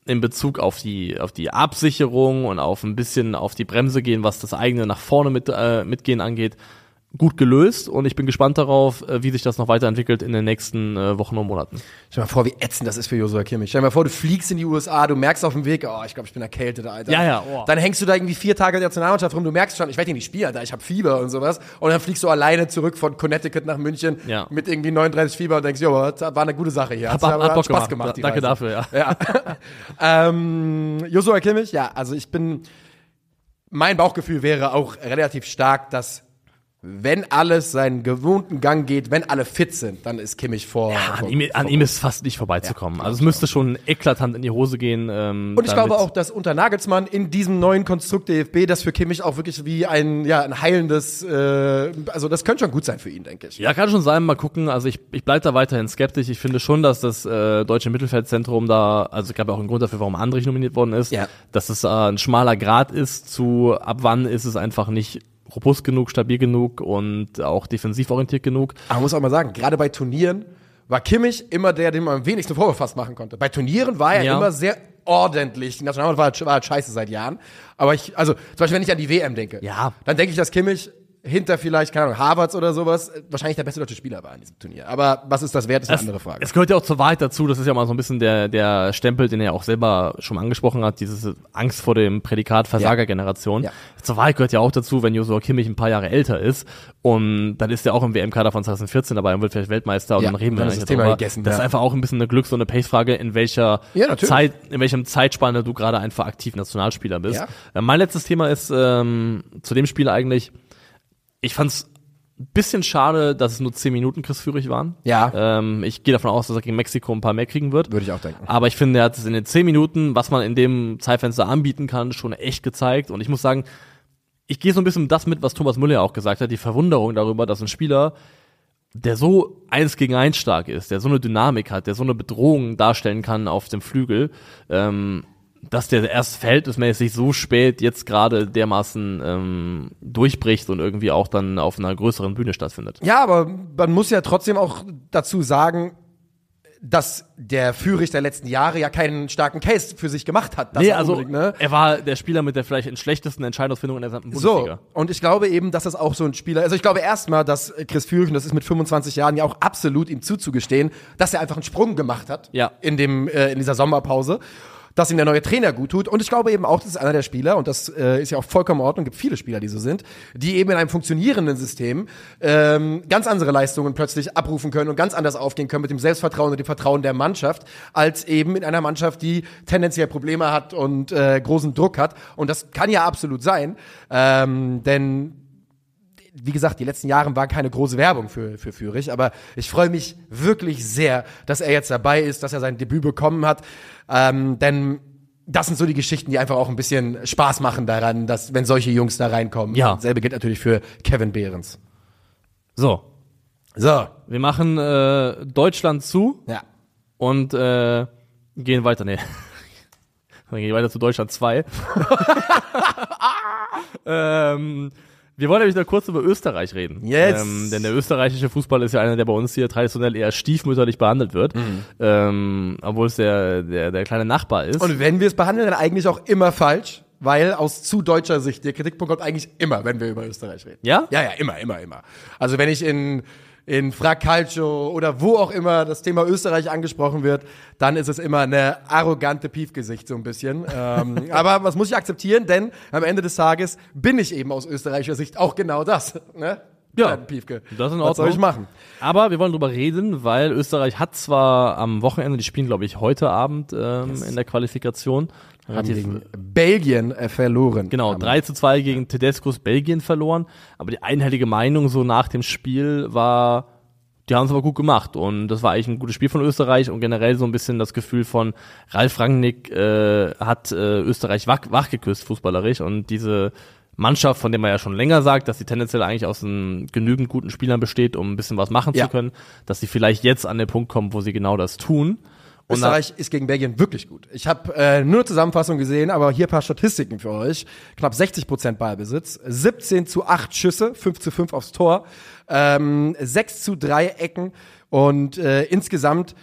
Speaker 3: in Bezug auf die auf die Absicherung und auf ein bisschen auf die Bremse gehen, was das eigene nach vorne mit äh, mitgehen angeht, gut gelöst und ich bin gespannt darauf, äh, wie sich das noch weiterentwickelt in den nächsten äh, Wochen und Monaten.
Speaker 2: Stell dir mal vor, wie ätzend das ist für Josua Kimmich. Stell dir mal vor, du fliegst in die USA, du merkst auf dem Weg, oh, ich glaube, ich bin erkältet, Alter.
Speaker 3: Ja, ja, oh.
Speaker 2: Dann hängst du da irgendwie vier Tage in der Nationalmannschaft rum, du merkst schon, ich werde hier nicht spielen, Alter, ich habe Fieber und sowas. Und dann fliegst du alleine zurück von Connecticut nach München
Speaker 3: Ja.
Speaker 2: mit irgendwie 39 Fieber und denkst, jo, das war eine gute Sache hier.
Speaker 3: Hat,
Speaker 2: Hat's-
Speaker 3: hat, hat
Speaker 2: Spaß
Speaker 3: gemacht.
Speaker 2: gemacht.
Speaker 3: Danke
Speaker 2: Reise.
Speaker 3: dafür, ja. [laughs]
Speaker 2: Ja. ähm, Joshua Kimmich, ja, also ich bin, mein Bauchgefühl wäre auch relativ stark, dass wenn alles seinen gewohnten Gang geht, wenn alle fit sind, dann ist Kimmich vor.
Speaker 3: An
Speaker 2: vor,
Speaker 3: ihm, an ihm ist fast nicht vorbeizukommen. also es müsste schon eklatant in die Hose gehen. Ähm,
Speaker 2: Und ich glaube auch, dass unter Nagelsmann in diesem neuen Konstrukt DFB das für Kimmich auch wirklich wie ein, ja, ein heilendes, äh, also das könnte schon gut sein für ihn, denke ich.
Speaker 3: Ja, kann schon sein, mal gucken. Also ich, ich bleibe da weiterhin skeptisch. Ich finde schon, dass das äh, deutsche Mittelfeldzentrum da, also es gab ja auch einen Grund dafür, warum Andrich nominiert worden ist,
Speaker 2: Ja.
Speaker 3: dass es äh, ein schmaler Grad ist zu, ab wann ist es einfach nicht robust genug, stabil genug und auch defensiv orientiert genug.
Speaker 2: Aber man muss auch mal sagen, gerade bei Turnieren war Kimmich immer der, dem man am wenigsten Vorwurf fast machen konnte. Bei Turnieren war er
Speaker 3: Ja.
Speaker 2: immer sehr ordentlich. Die Nationalmannschaft war, halt- war halt scheiße seit Jahren. Aber ich, also, zum Beispiel, wenn ich an die WM denke,
Speaker 3: Ja.
Speaker 2: dann denke ich, dass Kimmich hinter vielleicht, keine Ahnung, Harvards oder sowas, äh, wahrscheinlich der beste deutsche Spieler war in diesem Turnier. Aber was ist das wert, ist eine andere Frage.
Speaker 3: Es gehört ja auch zur Wahrheit dazu, das ist ja mal so ein bisschen der, der Stempel, den er auch selber schon angesprochen hat, diese Angst vor dem Prädikat Versagergeneration.
Speaker 2: Ja.
Speaker 3: Zur Wahrheit gehört ja auch dazu, wenn Joshua Kimmich ein paar Jahre älter ist und dann ist er auch im WM-Kader von 2014 dabei und wird vielleicht Weltmeister und
Speaker 2: Ja,
Speaker 3: dann reden wir
Speaker 2: dann das Thema
Speaker 3: darüber.
Speaker 2: gegessen,
Speaker 3: Das ist
Speaker 2: ja.
Speaker 3: einfach auch ein bisschen eine Glücks- und eine Pace-Frage, in welcher
Speaker 2: Ja.
Speaker 3: Zeit, in welchem Zeitspanne du gerade einfach aktiv Nationalspieler bist.
Speaker 2: Ja.
Speaker 3: Äh, Mein letztes Thema ist ähm, zu dem Spiel eigentlich, ich fand's ein bisschen schade, dass es nur 10 Minuten Chris Führig waren.
Speaker 2: Ja.
Speaker 3: Ähm, ich gehe davon aus, dass er gegen Mexiko ein paar mehr kriegen wird.
Speaker 2: Würde ich auch denken.
Speaker 3: Aber ich finde, er hat es in den 10 Minuten, was man in dem Zeitfenster anbieten kann, schon echt gezeigt. Und ich muss sagen, ich gehe so ein bisschen das mit, was Thomas Müller auch gesagt hat, die Verwunderung darüber, dass ein Spieler, der so eins gegen eins stark ist, der so eine Dynamik hat, der so eine Bedrohung darstellen kann auf dem Flügel, ähm, dass der erst verhältnismäßig so spät jetzt gerade dermaßen ähm, durchbricht und irgendwie auch dann auf einer größeren Bühne stattfindet.
Speaker 2: Ja, aber man muss ja trotzdem auch dazu sagen, dass der Führig der letzten Jahre ja keinen starken Case für sich gemacht hat.
Speaker 3: Nee, also
Speaker 2: ne?
Speaker 3: er war der Spieler mit der vielleicht schlechtesten Entscheidungsfindung in der gesamten
Speaker 2: So,
Speaker 3: Bundesliga.
Speaker 2: und ich glaube eben, dass das auch so ein Spieler, also ich glaube erstmal, dass Chris Führig, und das ist mit 25 Jahren ja auch absolut ihm zuzugestehen, dass er einfach einen Sprung gemacht hat
Speaker 3: Ja.
Speaker 2: in, dem, äh, in dieser Sommerpause, dass ihm der neue Trainer gut tut. Und ich glaube eben auch, das ist einer der Spieler, und das äh, ist ja auch vollkommen in Ordnung, gibt viele Spieler, die so sind, die eben in einem funktionierenden System ähm, ganz andere Leistungen plötzlich abrufen können und ganz anders aufgehen können mit dem Selbstvertrauen und dem Vertrauen der Mannschaft, als eben in einer Mannschaft, die tendenziell Probleme hat und äh, großen Druck hat. Und das kann ja absolut sein, ähm, denn wie gesagt, die letzten Jahre waren keine große Werbung für, für Fürich, aber ich freue mich wirklich sehr, dass er jetzt dabei ist, dass er sein Debüt bekommen hat, ähm, denn das sind so die Geschichten, die einfach auch ein bisschen Spaß machen daran, dass, wenn solche Jungs da reinkommen.
Speaker 3: Ja.
Speaker 2: Selbe gilt natürlich für Kevin Behrens.
Speaker 3: So,
Speaker 2: So.
Speaker 3: wir machen äh, Deutschland zu
Speaker 2: Ja.
Speaker 3: und äh, gehen weiter. Nee. [laughs] Dann gehen wir weiter zu Deutschland 2. [laughs] [laughs] ähm, wir wollen nämlich noch kurz über Österreich reden.
Speaker 2: Yes.
Speaker 3: Ähm, denn der österreichische Fußball ist ja einer, der bei uns hier traditionell eher stiefmütterlich behandelt wird. Ähm, obwohl es der, der, der kleine Nachbar ist.
Speaker 2: Und wenn wir es behandeln, dann eigentlich auch immer falsch, weil aus zu deutscher Sicht, der Kritikpunkt kommt eigentlich immer, wenn wir über Österreich reden.
Speaker 3: Ja?
Speaker 2: Ja, ja, immer, immer, immer. Also wenn ich in, in Frag Calcio oder wo auch immer das Thema Österreich angesprochen wird, dann ist es immer eine arrogante Piefgesicht so ein bisschen. [laughs] ähm, aber was muss ich akzeptieren? Denn am Ende des Tages bin ich eben aus österreichischer Sicht auch genau das. Ne?
Speaker 3: Ja,
Speaker 2: Kleinen Piefke.
Speaker 3: das ist in
Speaker 2: Was soll ich
Speaker 3: Ordnung.
Speaker 2: machen?
Speaker 3: Aber wir wollen drüber reden, weil Österreich hat zwar am Wochenende, die spielen glaube ich heute Abend ähm, in der Qualifikation, relativ
Speaker 2: gegen Belgien äh, verloren.
Speaker 3: Genau,
Speaker 2: Haben-
Speaker 3: 3 zu 2 gegen Tedescos Belgien verloren. Aber die einhellige Meinung so nach dem Spiel war, die haben es aber gut gemacht. Und das war eigentlich ein gutes Spiel von Österreich und generell so ein bisschen das Gefühl von Ralf Rangnick äh, hat äh, Österreich wach, wachgeküsst, fußballerisch. Und diese Mannschaft, von der man ja schon länger sagt, dass sie tendenziell eigentlich aus einem genügend guten Spielern besteht, um ein bisschen was machen
Speaker 2: Ja.
Speaker 3: zu können, dass sie vielleicht jetzt an den Punkt kommen, wo sie genau das tun. Und
Speaker 2: Österreich ist gegen Belgien wirklich gut. Ich habe äh, nur eine Zusammenfassung gesehen, aber hier ein paar Statistiken für euch. Knapp 60 Prozent Ballbesitz, 17 zu 8 Schüsse, 5 zu 5 aufs Tor, ähm, 6 zu 3 Ecken und äh, insgesamt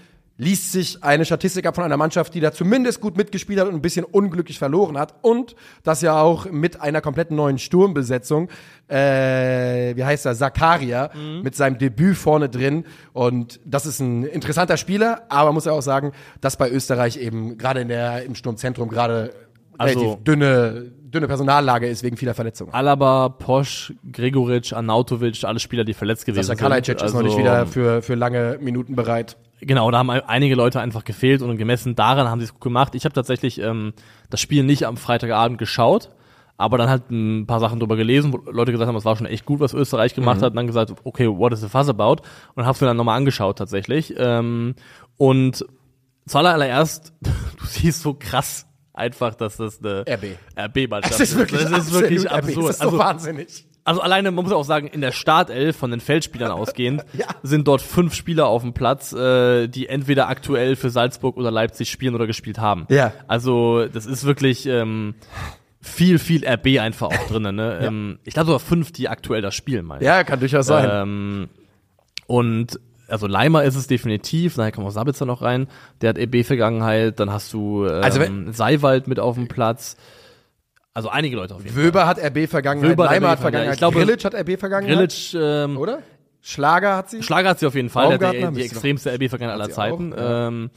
Speaker 2: liest sich eine Statistik ab von einer Mannschaft, die da zumindest gut mitgespielt hat und ein bisschen unglücklich verloren hat und das ja auch mit einer kompletten neuen Sturmbesetzung, äh, wie heißt er, Zakaria, mit seinem Debüt vorne drin und das ist ein interessanter Spieler, aber muss ja auch sagen, dass bei Österreich eben gerade in der im Sturmzentrum gerade
Speaker 3: Also-
Speaker 2: relativ dünne dünne Personallage ist wegen vieler Verletzungen.
Speaker 3: Alaba, Posch, Gregoric, Arnautovic, alle Spieler, die verletzt gewesen sind.
Speaker 2: Kalajdzic ist noch nicht
Speaker 3: Also-
Speaker 2: wieder für, für lange Minuten bereit.
Speaker 3: Genau, da haben einige Leute einfach gefehlt und gemessen daran haben sie es gut gemacht. Ich habe tatsächlich ähm, das Spiel nicht am Freitagabend geschaut, aber dann halt ein paar Sachen drüber gelesen, wo Leute gesagt haben, es war schon echt gut, was Österreich gemacht hat und dann gesagt, okay, what is the fuss about? Und hab's mir dann nochmal angeschaut tatsächlich. Ähm, und zuallererst, [laughs] du siehst so krass einfach, dass das eine
Speaker 2: RB.
Speaker 3: RB-Mannschaft
Speaker 2: Es ist wirklich,
Speaker 3: Das ist wirklich absurd.
Speaker 2: Es ist so
Speaker 3: Also,
Speaker 2: wahnsinnig.
Speaker 3: Also alleine, man muss auch sagen, in der Startelf von den Feldspielern ausgehend [laughs]
Speaker 2: Ja.
Speaker 3: sind dort fünf Spieler auf dem Platz, äh, die entweder aktuell für Salzburg oder Leipzig spielen oder gespielt haben.
Speaker 2: Ja.
Speaker 3: Also das ist wirklich, ähm, viel, viel RB einfach auch drin. Ne? ja. ähm, ich glaube sogar fünf, die aktuell das spielen, meine
Speaker 2: Ja, kann durchaus sein.
Speaker 3: Ähm, und also Leimer ist es definitiv, daher kommt auch Sabitzer noch rein, der hat EB-Vergangenheit, dann hast du ähm, also Seiwald mit auf dem Platz. Also einige Leute auf jeden
Speaker 2: Wöber Fall. hat RB-Vergangenheit, Leimer hat Vergangenheit, ich glaube, Grilic hat RB-Vergangenheit.
Speaker 3: Grilic, ähm,
Speaker 2: oder? Schlager hat sie?
Speaker 3: Schlager hat sie auf jeden Fall, der die, die extremste RB-Vergangenheit aller Zeiten. Auch, ja. Ähm,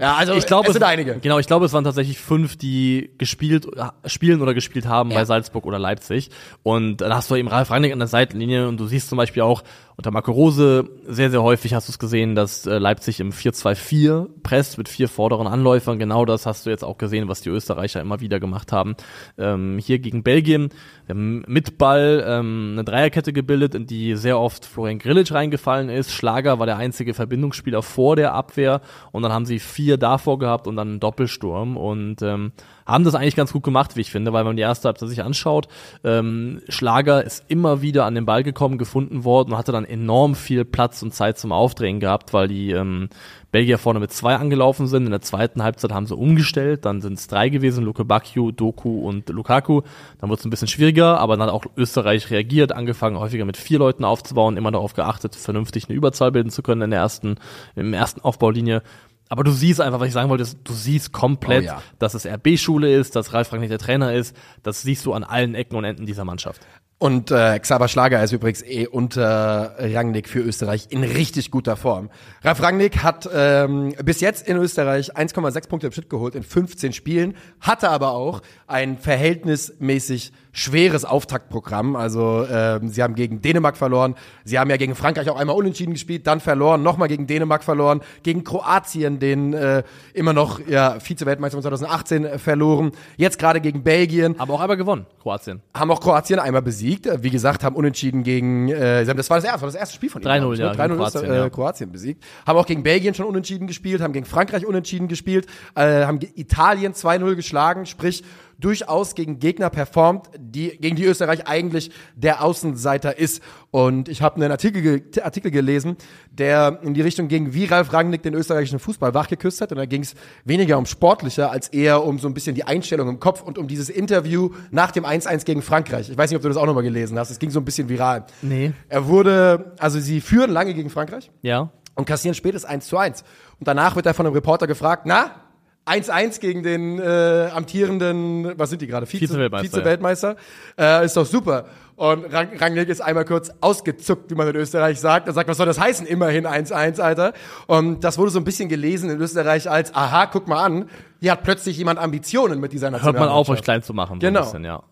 Speaker 2: ja, also
Speaker 3: ich glaube,
Speaker 2: es sind einige.
Speaker 3: Genau, ich glaube, es waren tatsächlich fünf, die gespielt, spielen oder gespielt haben ja. bei Salzburg oder Leipzig. Und dann hast du eben Ralf Rangnick an der Seitenlinie und du siehst zum Beispiel auch unter Marco Rose sehr, sehr häufig hast du es gesehen, dass äh, Leipzig im 4-2-4 presst mit vier vorderen Anläufern. Genau das hast du jetzt auch gesehen, was die Österreicher immer wieder gemacht haben. Ähm, hier gegen Belgien mit Ball ähm, eine Dreierkette gebildet, in die sehr oft Florian Grillitsch reingefallen ist. Schlager war der einzige Verbindungsspieler vor der Abwehr und dann haben sie vier davor gehabt und dann einen Doppelsturm und ähm, haben das eigentlich ganz gut gemacht, wie ich finde, weil wenn man die erste Halbzeit sich anschaut, ähm, Schlager ist immer wieder an den Ball gekommen, gefunden worden und hatte dann enorm viel Platz und Zeit zum Aufdrehen gehabt, weil die ähm, Belgier vorne mit zwei angelaufen sind. In der zweiten Halbzeit haben sie umgestellt, dann sind es drei gewesen, Luke Bakio, Doku und Lukaku. Dann wurde es ein bisschen schwieriger, aber dann hat auch Österreich reagiert, angefangen häufiger mit vier Leuten aufzubauen, immer darauf geachtet, vernünftig eine Überzahl bilden zu können in der ersten, im ersten Aufbaulinie. Aber du siehst einfach, was ich sagen wollte, du siehst komplett, oh ja. dass es RB-Schule ist, dass Ralf Rangnick der Trainer ist. Das siehst du an allen Ecken und Enden dieser Mannschaft.
Speaker 2: Und äh, Xaver Schlager ist übrigens eh unter Rangnick für Österreich in richtig guter Form. Ralf Rangnick hat ähm, bis jetzt in Österreich 1,6 Punkte im Schnitt geholt in 15 Spielen, hatte aber auch ein verhältnismäßig schweres Auftaktprogramm. Also ähm, sie haben gegen Dänemark verloren, sie haben ja gegen Frankreich auch einmal unentschieden gespielt, dann verloren, nochmal gegen Dänemark verloren, gegen Kroatien, den äh, immer noch ja, Vize-Weltmeister 2018 äh, verloren, jetzt gerade gegen Belgien.
Speaker 3: Aber auch einmal gewonnen, Kroatien.
Speaker 2: Haben auch Kroatien einmal besiegt. Wie gesagt, haben unentschieden gegen, äh, das war das erste, das, war das erste Spiel von
Speaker 3: ihnen. 3-0, ja. 3-0
Speaker 2: Kroatien, ist, äh. Kroatien besiegt. Haben auch gegen Belgien schon unentschieden gespielt, haben gegen Frankreich unentschieden gespielt, äh, haben Italien 2-0 geschlagen, sprich durchaus gegen Gegner performt, die, gegen die Österreich eigentlich der Außenseiter ist. Und ich habe einen Artikel, Artikel gelesen, der in die Richtung ging, wie Ralf Rangnick den österreichischen Fußball wachgeküsst hat. Und da ging es weniger um sportlicher, als eher um so ein bisschen die Einstellung im Kopf und um dieses Interview nach dem 1-1 gegen Frankreich. Ich weiß nicht, ob du das auch nochmal gelesen hast. Es ging so ein bisschen viral.
Speaker 3: Nee.
Speaker 2: Er wurde, also sie führen lange gegen Frankreich.
Speaker 3: Ja.
Speaker 2: Und kassieren spätes 1 zu 1. Und danach wird er von einem Reporter gefragt, na, 1-1 gegen den äh, amtierenden, was sind die gerade?
Speaker 3: Vize-Weltmeister.
Speaker 2: Vize ja. äh, ist doch super. Und Rang Rangnick ist einmal kurz ausgezuckt, wie man in Österreich sagt. Er sagt, was soll das heißen? Immerhin 1-1, Alter. Und das wurde so ein bisschen gelesen in Österreich als, aha, guck mal an, hier hat plötzlich jemand Ambitionen mit dieser
Speaker 3: Nationalmannschaft. Hört man auf, euch klein zu machen.
Speaker 2: So genau. Bisschen, ja.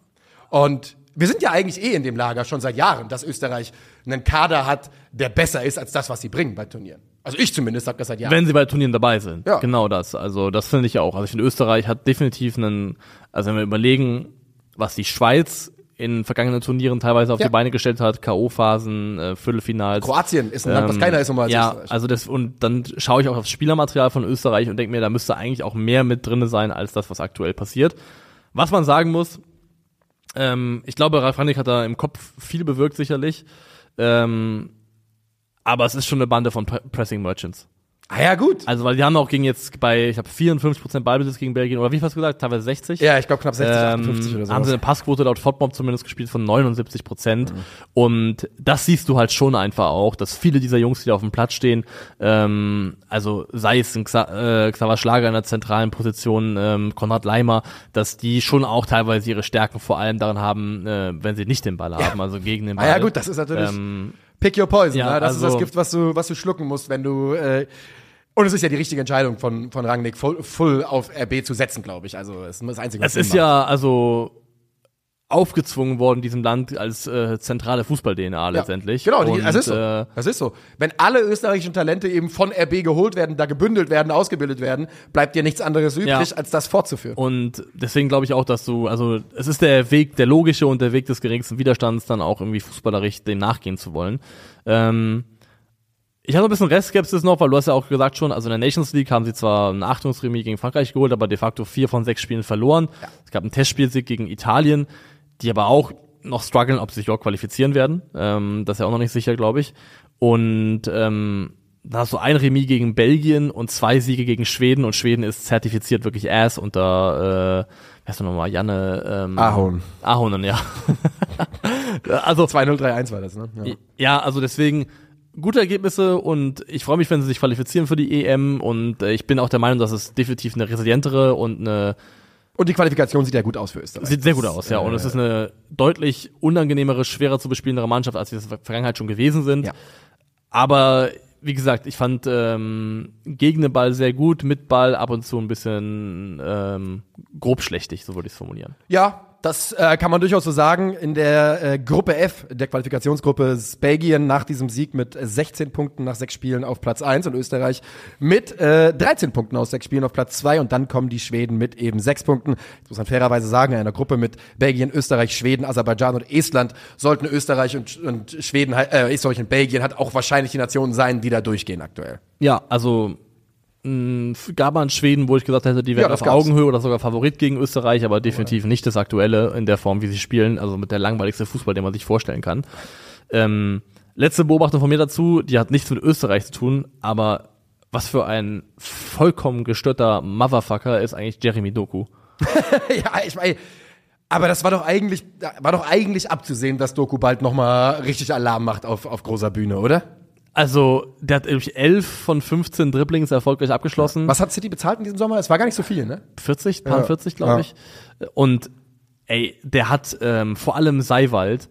Speaker 2: Und wir sind ja eigentlich eh in dem Lager schon seit Jahren, dass Österreich einen Kader hat, der besser ist als das, was sie bringen bei Turnieren. Also ich zumindest sag das seit Jahren.
Speaker 3: Wenn sie bei Turnieren dabei sind. Ja. Genau das. Also das finde ich auch. Also ich finde Österreich hat definitiv einen, also wenn wir überlegen, was die Schweiz in vergangenen Turnieren teilweise auf ja. die Beine gestellt hat, K.O.-Phasen, äh, Viertelfinals.
Speaker 2: Kroatien ist ein Land, was ähm, keiner ist, um als
Speaker 3: Ja, Österreich. also das, und dann schaue ich auch aufs Spielermaterial von Österreich und denke mir, da müsste eigentlich auch mehr mit drinne sein, als das, was aktuell passiert. Was man sagen muss, ähm, ich glaube, Ralf Rannig hat da im Kopf viel bewirkt, sicherlich. Ähm, aber es ist schon eine Bande von Pressing Merchants.
Speaker 2: Ah ja, gut.
Speaker 3: Also, weil die haben auch gegen jetzt bei, ich habe 54% Ballbesitz gegen Belgien, oder wie fast gesagt, teilweise 60.
Speaker 2: Ja, ich glaube knapp 60, ähm, 58 oder so.
Speaker 3: Haben sie eine Passquote laut FODMOB zumindest gespielt von 79%. Mhm. Und das siehst du halt schon einfach auch, dass viele dieser Jungs, die da auf dem Platz stehen, ähm, also sei es ein Xa äh, Xaver Schlager in der zentralen Position, ähm, Konrad Leimer, dass die schon auch teilweise ihre Stärken vor allem daran haben, äh, wenn sie nicht den Ball ja. haben, also gegen den Ball.
Speaker 2: Ah ja, gut, das ist natürlich... Ähm, Pick your poison, ja, ne? Das also, ist das Gift, was du, was du schlucken musst, wenn du äh, und es ist ja die richtige Entscheidung von, von Rangnick, voll, voll auf RB zu setzen, glaube ich. Also es ist das Einzige,
Speaker 3: was Es ist macht. ja also aufgezwungen worden, diesem Land als äh, zentrale Fußball-DNA ja, letztendlich.
Speaker 2: Genau, die, das ist so. Äh, das ist so. Wenn alle österreichischen Talente eben von RB geholt werden, da gebündelt werden, ausgebildet werden, bleibt dir nichts anderes übrig, ja. als das fortzuführen.
Speaker 3: Und deswegen glaube ich auch, dass du, also es ist der Weg, der logische und der Weg des geringsten Widerstands, dann auch irgendwie fußballerisch dem nachgehen zu wollen. Ähm, ich habe ein bisschen Restskepsis noch, weil du hast ja auch gesagt schon, also in der Nations League haben sie zwar ein Achtungsremis gegen Frankreich geholt, aber de facto vier von sechs Spielen verloren. Ja. Es gab einen Testspielsieg gegen Italien, die aber auch noch strugglen, ob sie sich auch qualifizieren werden. Ähm, das ist ja auch noch nicht sicher, glaube ich. Und ähm, da hast du ein Remis gegen Belgien und zwei Siege gegen Schweden und Schweden ist zertifiziert wirklich Ass unter, äh, wer ist nochmal, Janne, ähm,
Speaker 2: Ahorn.
Speaker 3: Ahonen, ja. [laughs] also,
Speaker 2: 2-0-3-1 war das, ne? Ja.
Speaker 3: ja, also deswegen gute Ergebnisse und ich freue mich, wenn sie sich qualifizieren für die EM und äh, ich bin auch der Meinung, dass es definitiv eine resilientere und eine
Speaker 2: Und die Qualifikation sieht ja gut aus für Österreich.
Speaker 3: Sieht sehr gut aus, ja. Und
Speaker 2: äh,
Speaker 3: es ist eine deutlich unangenehmere, schwerer zu bespielendere Mannschaft, als wir es in der Vergangenheit schon gewesen sind.
Speaker 2: Ja.
Speaker 3: Aber wie gesagt, ich fand ähm, gegen den Ball sehr gut, mit Ball ab und zu ein bisschen ähm, grobschlächtig, so würde ich es formulieren.
Speaker 2: Ja, das äh, kann man durchaus so sagen. In der äh, Gruppe F, der Qualifikationsgruppe, ist Belgien nach diesem Sieg mit 16 Punkten nach sechs Spielen auf Platz 1 und Österreich mit äh, 13 Punkten aus sechs Spielen auf Platz 2 und dann kommen die Schweden mit eben sechs Punkten. Jetzt muss man fairerweise sagen, in einer Gruppe mit Belgien, Österreich, Schweden, Aserbaidschan und Estland sollten Österreich und, und Schweden, äh, Österreich und Belgien hat auch wahrscheinlich die Nationen sein, die da durchgehen aktuell.
Speaker 3: Ja, also gab man Schweden, wo ich gesagt hätte, die wären
Speaker 2: das
Speaker 3: auf. Augenhöhe oder sogar Favorit gegen Österreich, aber definitiv nicht das Aktuelle in der Form, wie sie spielen, also mit der langweiligste Fußball, den man sich vorstellen kann. Ähm, letzte Beobachtung von mir dazu, die hat nichts mit Österreich zu tun, aber was für ein vollkommen gestörter Motherfucker ist eigentlich Jeremy Doku. [laughs]
Speaker 2: ja, ich meine, aber das war doch eigentlich, war doch eigentlich abzusehen, dass Doku bald nochmal richtig Alarm macht auf, auf großer Bühne, oder?
Speaker 3: Also, der hat nämlich 11 von 15 Dribblings erfolgreich abgeschlossen.
Speaker 2: Was hat City bezahlt in diesem Sommer? Es war gar nicht so viel, ne?
Speaker 3: 40, paar
Speaker 2: Ja.
Speaker 3: 40, glaube
Speaker 2: Ja.
Speaker 3: ich. Und ey, der hat ähm, vor allem Seiwald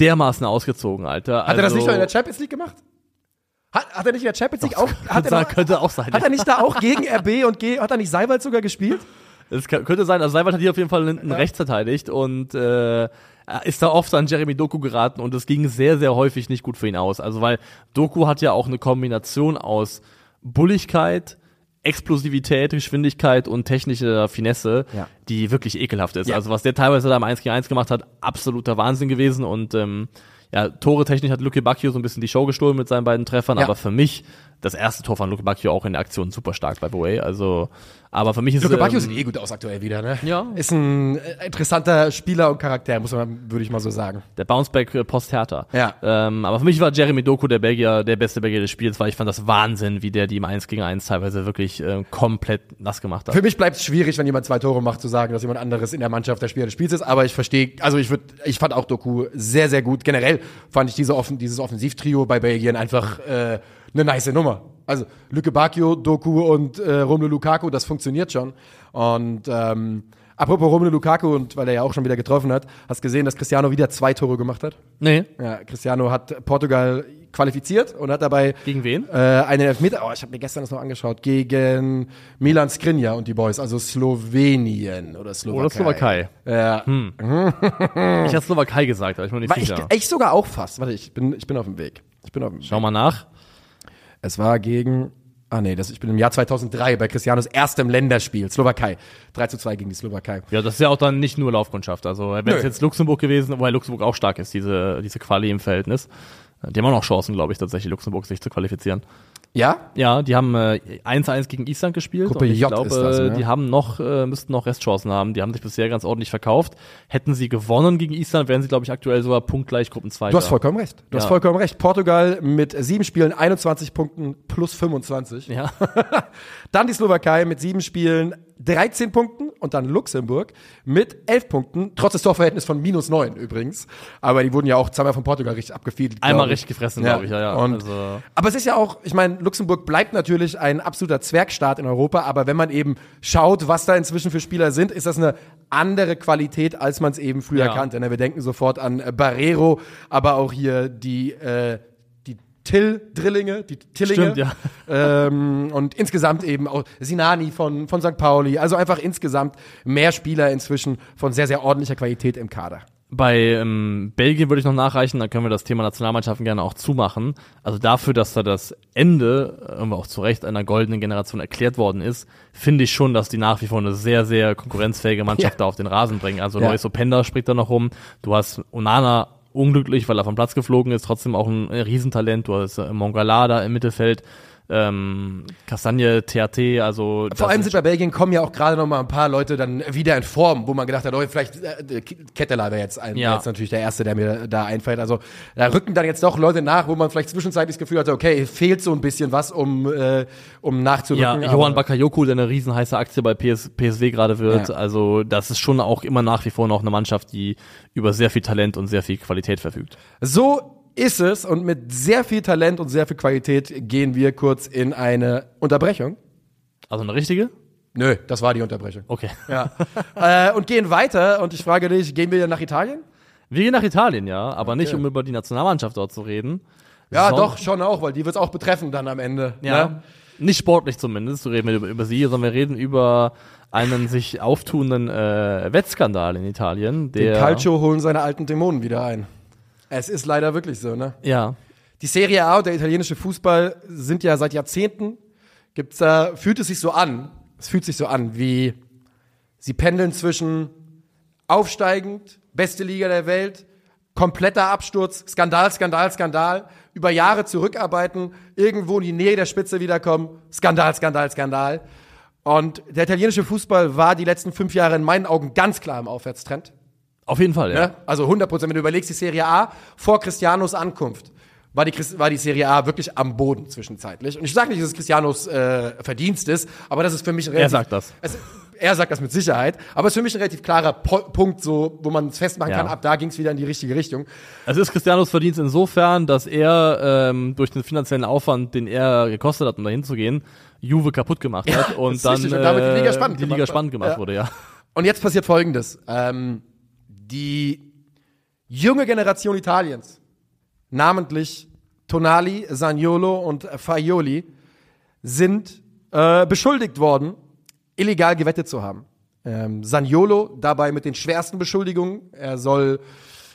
Speaker 3: dermaßen ausgezogen, Alter.
Speaker 2: Hat er das
Speaker 3: Also,
Speaker 2: nicht noch in der Champions League gemacht? Hat, hat er nicht in der Champions League auch, hat er, noch,
Speaker 3: könnte auch sein.
Speaker 2: hat er nicht da auch gegen RB und G, hat er nicht Seiwald sogar gespielt?
Speaker 3: Es könnte sein, also Seiwald hat hier auf jeden Fall hinten rechts verteidigt und äh, ist da oft an Jeremy Doku geraten und es ging sehr, sehr häufig nicht gut für ihn aus. Also weil Doku hat ja auch eine Kombination aus Bulligkeit, Explosivität, Geschwindigkeit und technischer Finesse,
Speaker 2: Ja.
Speaker 3: die wirklich ekelhaft ist.
Speaker 2: Ja.
Speaker 3: Also was der teilweise da im 1 gegen 1 gemacht hat, absoluter Wahnsinn gewesen und ähm, ja, Tore technisch hat Luke Bacchio so ein bisschen die Show gestohlen mit seinen beiden Treffern,
Speaker 2: Ja.
Speaker 3: aber für mich das erste Tor von Luke Bacchio auch in der Aktion super stark, by the way. Also, aber für mich ist
Speaker 2: Luke
Speaker 3: ähm,
Speaker 2: Bacchio sieht eh gut aus aktuell wieder, ne?
Speaker 3: Ja.
Speaker 2: Ist ein äh, interessanter Spieler und Charakter, muss man, würde ich mal so sagen.
Speaker 3: Der Bounceback äh, post Hertha.
Speaker 2: Ja.
Speaker 3: Ähm, aber für mich war Jeremy Doku der Belgier, der beste Belgier des Spiels, weil ich fand das Wahnsinn, wie der die im 1 gegen 1 teilweise wirklich äh, komplett nass gemacht hat.
Speaker 2: Für mich bleibt es schwierig, wenn jemand zwei Tore macht, zu sagen, dass jemand anderes in der Mannschaft der Spieler des Spiels ist. Aber ich verstehe, also ich würde, ich fand auch Doku sehr, sehr gut. Generell fand ich diese offen, dieses Offensivtrio bei Belgien einfach äh, eine nice Nummer. Also Lücke Bacchio, Doku und äh, Romelu Lukaku, das funktioniert schon. Und ähm, apropos Romelu Lukaku und weil er ja auch schon wieder getroffen hat, hast gesehen, dass Cristiano wieder zwei Tore gemacht hat?
Speaker 3: Nee.
Speaker 2: Ja, Cristiano hat Portugal qualifiziert und hat dabei
Speaker 3: Gegen wen?
Speaker 2: äh, einen Elfmeter, oh, ich habe mir gestern das noch angeschaut, gegen Milan Skriniar und die Boys, also Slowenien oder Slowakei.
Speaker 3: Oder Slowakei.
Speaker 2: Ja. [laughs]
Speaker 3: Ich hatte Slowakei gesagt, aber ich bin nicht
Speaker 2: War ich,
Speaker 3: sicher.
Speaker 2: ich sogar auch fast. Warte, ich bin, ich bin auf dem Weg. Ich bin auf dem Weg.
Speaker 3: Schau mal nach.
Speaker 2: Es war gegen, ah nee, das, ich bin im Jahr 2003 bei Cristianos erstem Länderspiel, Slowakei. 3 zu 2 gegen die Slowakei.
Speaker 3: Ja, das ist ja auch dann nicht nur Laufkundschaft. Also, wenn es jetzt Luxemburg gewesen, wobei Luxemburg auch stark ist, diese, diese Quali im Verhältnis. Die haben auch noch Chancen, glaube ich, tatsächlich Luxemburg sich zu qualifizieren.
Speaker 2: Ja?
Speaker 3: Ja, die haben äh, 1-1 gegen Island gespielt.
Speaker 2: Gruppe
Speaker 3: und ich
Speaker 2: J
Speaker 3: glaube,
Speaker 2: das, ne?
Speaker 3: die haben noch, äh, müssten noch Restchancen haben. Die haben sich bisher ganz ordentlich verkauft. Hätten sie gewonnen gegen Island, wären sie, glaube ich, aktuell sogar punktgleich Gruppen 2.
Speaker 2: Du hast vollkommen recht. Du hast
Speaker 3: Ja.
Speaker 2: vollkommen recht. Portugal mit sieben Spielen, 21 Punkten plus 25.
Speaker 3: Ja. [laughs]
Speaker 2: Dann die Slowakei mit sieben Spielen, 13 Punkten und dann Luxemburg mit 11 Punkten, trotz des Torverhältnisses von minus 9 übrigens. Aber die wurden ja auch zweimal von Portugal richtig abgefiedelt.
Speaker 3: Einmal richtig gefressen, glaube ich, ja, ja.
Speaker 2: Und,
Speaker 3: Also-
Speaker 2: Aber es ist ja auch, ich meine, Luxemburg bleibt natürlich ein absoluter Zwergstaat in Europa, aber wenn man eben schaut, was da inzwischen für Spieler sind, ist das eine andere Qualität, als man es eben früher
Speaker 3: Ja.
Speaker 2: kannte. Ne? Wir denken sofort an äh, Barrero, aber auch hier die, äh, die Till-Drillinge, die Tillinge.
Speaker 3: Stimmt, ja.
Speaker 2: Ähm, und insgesamt eben auch Sinani von, von St. Pauli. Also einfach insgesamt mehr Spieler inzwischen von sehr, sehr ordentlicher Qualität im Kader.
Speaker 3: Bei ähm, Belgien würde ich noch nachreichen, dann können wir das Thema Nationalmannschaften gerne auch zumachen. Also dafür, dass da das Ende, irgendwie auch zu Recht, einer goldenen Generation erklärt worden ist, finde ich schon, dass die nach wie vor eine sehr, sehr konkurrenzfähige Mannschaft
Speaker 2: Ja.
Speaker 3: da auf den Rasen bringen. Also
Speaker 2: Ja.
Speaker 3: Lois Openda spricht da noch rum. Du hast Onana unglücklich, weil er vom Platz geflogen ist, trotzdem auch ein Riesentalent. Du hast äh, Mongala da im Mittelfeld. Ähm, Kastagne, THT, also
Speaker 2: Vor allem sind bei Belgien kommen ja auch gerade noch mal ein paar Leute dann wieder in Form, wo man gedacht hat, oh, vielleicht äh, Ketteler wäre jetzt, ein,
Speaker 3: Ja.
Speaker 2: jetzt natürlich der erste, der mir da einfällt. Also da rücken dann jetzt doch Leute nach, wo man vielleicht zwischenzeitlich das Gefühl hatte, okay, fehlt so ein bisschen was, um äh, um nachzurücken.
Speaker 3: Ja, Johann Bakayoko, der eine riesen heiße Aktie bei PS, PSW gerade wird.
Speaker 2: Ja.
Speaker 3: Also das ist schon auch immer nach wie vor noch eine Mannschaft, die über sehr viel Talent und sehr viel Qualität verfügt.
Speaker 2: So ist es und mit sehr viel Talent und sehr viel Qualität gehen wir kurz in eine Unterbrechung.
Speaker 3: Also eine richtige?
Speaker 2: Nö, das war die Unterbrechung.
Speaker 3: Okay. [laughs]
Speaker 2: Ja. äh, und gehen weiter und ich frage dich, gehen wir nach Italien?
Speaker 3: Wir gehen nach Italien, ja, aber nicht um über die Nationalmannschaft dort zu reden.
Speaker 2: Ja, doch, schon auch, weil die wird es auch betreffen dann am Ende.
Speaker 3: Ja.
Speaker 2: Ne?
Speaker 3: Nicht sportlich zumindest, so reden wir über, über sie, sondern wir reden über einen sich auftuenden äh, Wettskandal in Italien.
Speaker 2: Den
Speaker 3: Der,
Speaker 2: Calcio holen seine alten Dämonen wieder ein. Es ist leider wirklich so, ne?
Speaker 3: Ja.
Speaker 2: Die Serie A und der italienische Fußball sind ja seit Jahrzehnten, gibt's da, fühlt es sich so an, es fühlt sich so an, wie sie pendeln zwischen aufsteigend, beste Liga der Welt, kompletter Absturz, Skandal, Skandal, Skandal, über Jahre zurückarbeiten, irgendwo in die Nähe der Spitze wiederkommen, Skandal, Skandal, Skandal. Und der italienische Fußball war die letzten fünf Jahre in meinen Augen ganz klar im Aufwärtstrend.
Speaker 3: Auf jeden Fall, ja.
Speaker 2: Ne? Also 100 Prozent. Wenn du überlegst, die Serie A vor Cristianos Ankunft war die, war die Serie A wirklich am Boden zwischenzeitlich. Und ich sage nicht, dass es Cristianos äh, Verdienst ist, aber das ist für mich ein relativ,
Speaker 3: sagt das.
Speaker 2: Es, er sagt das mit Sicherheit, aber es ist für mich ein relativ klarer po Punkt, so, wo man es festmachen
Speaker 3: Ja.
Speaker 2: kann, ab da ging es wieder in die richtige Richtung.
Speaker 3: Es ist Cristianos Verdienst insofern, dass er ähm, durch den finanziellen Aufwand, den er gekostet hat, um dahin zu gehen, Juve kaputt gemacht hat und
Speaker 2: ist
Speaker 3: dann
Speaker 2: richtig. Und damit die Liga spannend
Speaker 3: die Liga
Speaker 2: gemacht
Speaker 3: spannend gemacht
Speaker 2: Ja.
Speaker 3: wurde, ja.
Speaker 2: Und jetzt passiert Folgendes. Ähm, die junge Generation Italiens, namentlich Tonali, Zaniolo und Faioli, sind äh, beschuldigt worden, illegal gewettet zu haben. Ähm, Zaniolo dabei mit den schwersten Beschuldigungen. Er soll,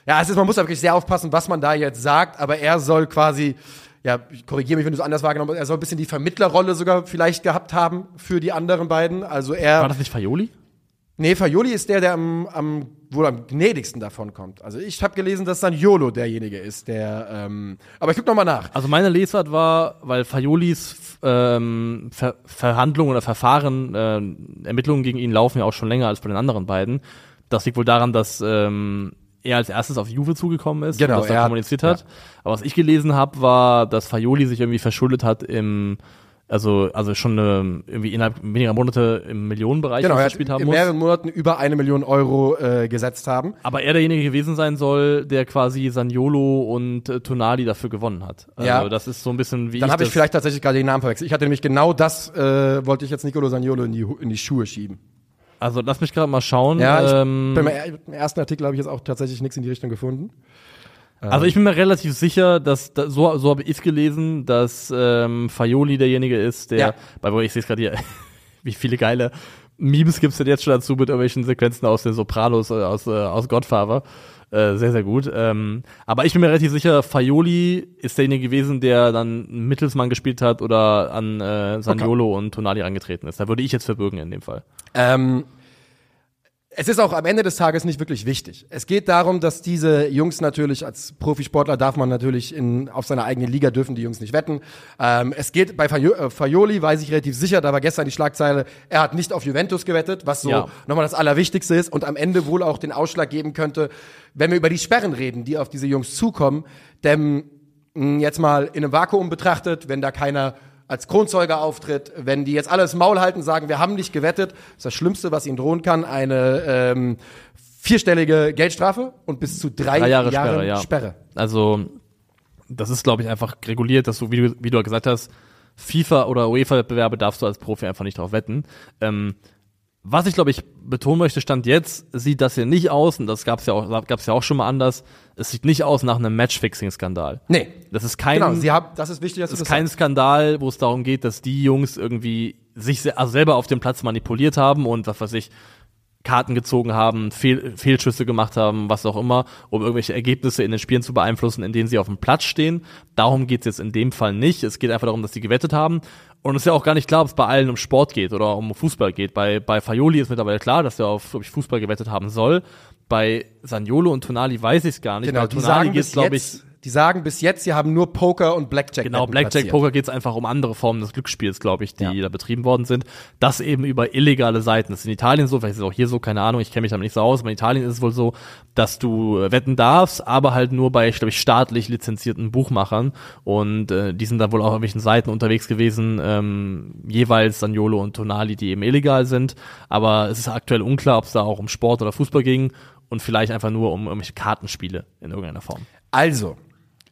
Speaker 2: ja, es ist, man muss wirklich sehr aufpassen, was man da jetzt sagt, aber er soll quasi, ja, ich korrigiere mich, wenn du es anders wahrgenommen hast, er soll ein bisschen die Vermittlerrolle sogar vielleicht gehabt haben für die anderen beiden. Also er.
Speaker 3: War das nicht Faioli?
Speaker 2: Nee, Faioli ist der, der am, am wohl am gnädigsten davon kommt. Also ich habe gelesen, dass Saniolo derjenige ist, der. Ähm, aber ich guck noch mal nach.
Speaker 3: Also meine Lesart war, weil Faiolis ähm, Ver Verhandlungen oder Verfahren, äh, Ermittlungen gegen ihn laufen ja auch schon länger als bei den anderen beiden. Das liegt wohl daran, dass ähm, er als erstes auf Juve zugekommen ist
Speaker 2: Genau,
Speaker 3: und das
Speaker 2: hat-
Speaker 3: kommuniziert hat. Aber was ich gelesen habe, war, dass Faioli sich irgendwie verschuldet hat im also, also schon ähm, irgendwie innerhalb weniger Monate im Millionenbereich
Speaker 2: Genau,
Speaker 3: gespielt haben
Speaker 2: in
Speaker 3: muss.
Speaker 2: mehreren Monaten über eine Million Euro äh, gesetzt haben.
Speaker 3: Aber er derjenige gewesen sein soll, der quasi Saniolo und äh, Tonali dafür gewonnen hat. Also
Speaker 2: Ja.
Speaker 3: das ist so ein bisschen wie
Speaker 2: Dann habe ich vielleicht tatsächlich gerade den Namen verwechselt. Ich hatte nämlich genau das, äh, wollte ich jetzt Nicolo Saniolo in die, in die Schuhe schieben.
Speaker 3: Also lass mich gerade mal schauen.
Speaker 2: Ja, ich
Speaker 3: ähm,
Speaker 2: bin mir, im ersten Artikel habe ich jetzt auch tatsächlich nichts in die Richtung gefunden.
Speaker 3: Also ich bin mir relativ sicher, dass da, so, so habe ich gelesen, dass ähm, Faioli derjenige ist, der,
Speaker 2: Ja.
Speaker 3: bei wo ich sehe es gerade hier, [laughs] wie viele geile Memes gibt's denn jetzt schon dazu mit irgendwelchen Sequenzen aus den Sopranos, äh, aus, äh, aus Godfather. Äh, sehr, sehr gut. Ähm, aber ich bin mir relativ sicher, Faioli ist derjenige gewesen, der dann Mittelsmann gespielt hat oder an äh, Saniolo und Tonali angetreten ist. Da würde ich jetzt verbürgen in dem Fall.
Speaker 2: Ähm, es ist auch am Ende des Tages nicht wirklich wichtig. Es geht darum, dass diese Jungs natürlich als Profisportler darf man natürlich in, auf seiner eigenen Liga dürfen die Jungs nicht wetten. Ähm, es geht bei äh, Faioli, weiß ich relativ sicher, da war gestern die Schlagzeile, er hat nicht auf Juventus gewettet, was so
Speaker 3: Ja.
Speaker 2: nochmal das Allerwichtigste ist und am Ende wohl auch den Ausschlag geben könnte, wenn wir über die Sperren reden, die auf diese Jungs zukommen. Denn mh, jetzt mal in einem Vakuum betrachtet, wenn da keiner als Kronzeuge auftritt, wenn die jetzt alles Maul halten, sagen, wir haben nicht gewettet, ist das Schlimmste, was ihnen drohen kann, eine ähm, vierstellige Geldstrafe und bis zu drei,
Speaker 3: Drei Jahre
Speaker 2: Jahren
Speaker 3: Sperre, ja.
Speaker 2: Sperre.
Speaker 3: Also, das ist, glaube ich, einfach reguliert, dass du, wie du, wie du gesagt hast, FIFA oder UEFA-Wettbewerbe darfst du als Profi einfach nicht drauf wetten. Ähm, was ich, glaube ich, betonen möchte, Stand jetzt, sieht das hier nicht aus, und das gab es ja, auch- gab's ja auch schon mal anders, es sieht nicht aus nach einem Matchfixing-Skandal.
Speaker 2: Nee.
Speaker 3: Das ist kein,
Speaker 2: Genau, sie haben, das ist wichtig, dass
Speaker 3: das ist kein. Skandal, wo es darum geht, dass die Jungs irgendwie sich also selber auf dem Platz manipuliert haben und was weiß ich, Karten gezogen haben, Fehl Fehlschüsse gemacht haben, was auch immer, um irgendwelche Ergebnisse in den Spielen zu beeinflussen, in denen sie auf dem Platz stehen. Darum geht's jetzt in dem Fall nicht. Es geht einfach darum, dass sie gewettet haben. Und es ist ja auch gar nicht klar, ob es bei allen um Sport geht oder um Fußball geht. Bei, bei Faioli ist mittlerweile klar, dass er auf glaub ich, Fußball gewettet haben soll. Bei Saniolo und Tonali weiß ich es gar nicht.
Speaker 2: Genau,
Speaker 3: bei
Speaker 2: die
Speaker 3: Tonali
Speaker 2: bis
Speaker 3: glaube ich,
Speaker 2: die sagen bis jetzt, sie haben nur Poker und Blackjack.
Speaker 3: Genau, Blackjack,
Speaker 2: platziert.
Speaker 3: Poker geht es einfach um andere Formen des Glücksspiels, glaube ich, die
Speaker 2: Ja.
Speaker 3: da betrieben worden sind. Das eben über illegale Seiten. Das ist in Italien so, vielleicht ist es auch hier so, keine Ahnung, ich kenne mich damit nicht so aus, aber in Italien ist es wohl so, dass du äh, wetten darfst, aber halt nur bei, glaube ich, staatlich lizenzierten Buchmachern. Und äh, die sind dann wohl auch auf irgendwelchen Seiten unterwegs gewesen, ähm, jeweils Saniolo und Tonali, die eben illegal sind. Aber es ist aktuell unklar, ob es da auch um Sport oder Fußball ging und vielleicht einfach nur um irgendwelche Kartenspiele in irgendeiner Form.
Speaker 2: Also,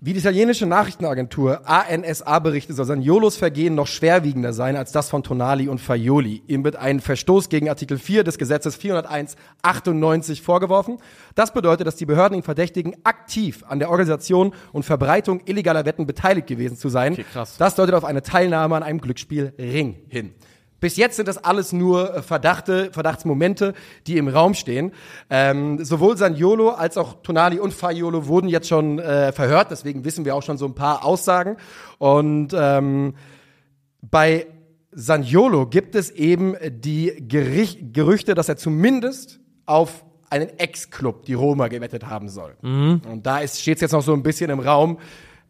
Speaker 2: wie die italienische Nachrichtenagentur ANSA berichtet, soll Saniolos Vergehen noch schwerwiegender sein als das von Tonali und Faioli. Ihm wird ein Verstoß gegen Artikel 4 des Gesetzes 401-98 vorgeworfen. Das bedeutet, dass die Behörden ihn verdächtigen, aktiv an der Organisation und Verbreitung illegaler Wetten beteiligt gewesen zu sein.
Speaker 3: Okay, krass.
Speaker 2: Das deutet auf eine Teilnahme an einem Glücksspielring hin. Bis jetzt sind das alles nur äh, Verdachte, Verdachtsmomente, die im Raum stehen. Ähm, sowohl Saniolo als auch Tonali und Faiolo wurden jetzt schon äh, verhört, deswegen wissen wir auch schon so ein paar Aussagen. Und ähm, bei Saniolo gibt es eben die Gericht Gerüchte, dass er zumindest auf einen Ex-Club, die Roma, gewettet haben soll. Und da steht es jetzt noch so ein bisschen im Raum,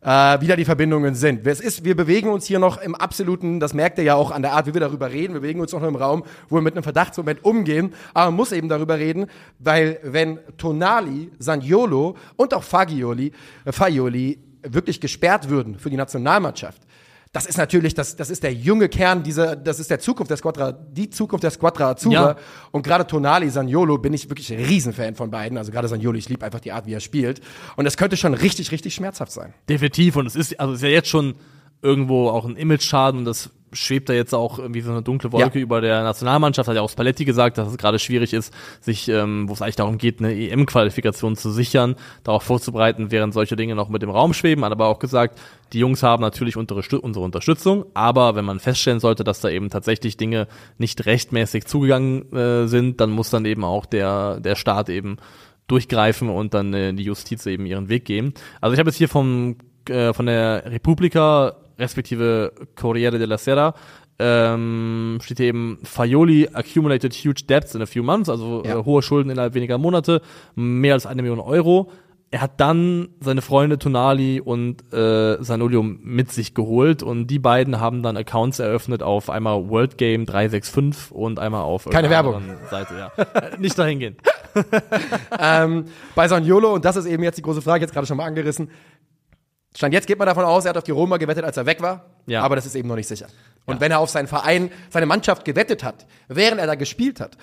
Speaker 2: äh, da die Verbindungen sind. Es ist, wir bewegen uns hier noch im absoluten, das merkt ihr ja auch an der Art, wie wir darüber reden, wir bewegen uns noch im Raum, wo wir mit einem Verdachtsmoment umgehen, aber man muss eben darüber reden, weil wenn Tonali, Saniolo und auch Fagioli, äh, Faioli wirklich gesperrt würden für die Nationalmannschaft, das ist natürlich, das, das ist der junge Kern dieser, das ist der Zukunft der Squadra, die Zukunft der Squadra Azzurra.
Speaker 3: Ja.
Speaker 2: Und gerade Tonali, Saniolo bin ich wirklich ein Riesenfan von beiden. Also gerade Saniolo, ich liebe einfach die Art, wie er spielt. Und das könnte schon richtig, richtig schmerzhaft sein.
Speaker 3: Definitiv. Und es ist, also es ist ja jetzt schon irgendwo auch ein Image-Schaden und das schwebt da jetzt auch irgendwie so eine dunkle Wolke
Speaker 2: Ja.
Speaker 3: über der Nationalmannschaft. Hat ja auch Spalletti gesagt, dass es gerade schwierig ist, sich, ähm, wo es eigentlich darum geht, eine EM-Qualifikation zu sichern, darauf vorzubereiten, während solche Dinge noch mit im Raum schweben. Hat aber auch gesagt, die Jungs haben natürlich unsere, Stü- unsere Unterstützung, aber wenn man feststellen sollte, dass da eben tatsächlich Dinge nicht rechtmäßig zugegangen äh, sind, dann muss dann eben auch der, der Staat eben durchgreifen und dann äh, die Justiz eben ihren Weg gehen. Also ich habe jetzt hier vom, äh, von der Repubblica respektive Corriere della Sera ähm, steht hier eben Faioli accumulated huge debts in a few months, also
Speaker 2: Ja.
Speaker 3: äh, hohe Schulden innerhalb weniger Monate, mehr als eine Million Euro. Er hat dann seine Freunde Tonali und äh, Sanolio mit sich geholt und die beiden haben dann Accounts eröffnet auf einmal World Game 365 und einmal auf
Speaker 2: Keine Werbung.
Speaker 3: Seite, ja. Äh, Nicht dahin gehen. [laughs]
Speaker 2: ähm, bei Saniolo, und das ist eben jetzt die große Frage, jetzt gerade schon mal angerissen. Stand jetzt geht man davon aus, er hat auf die Roma gewettet, als er weg war.
Speaker 3: Ja.
Speaker 2: Aber das ist eben noch nicht sicher. Und wenn er auf seinen Verein, seine Mannschaft gewettet hat, während er da gespielt hat,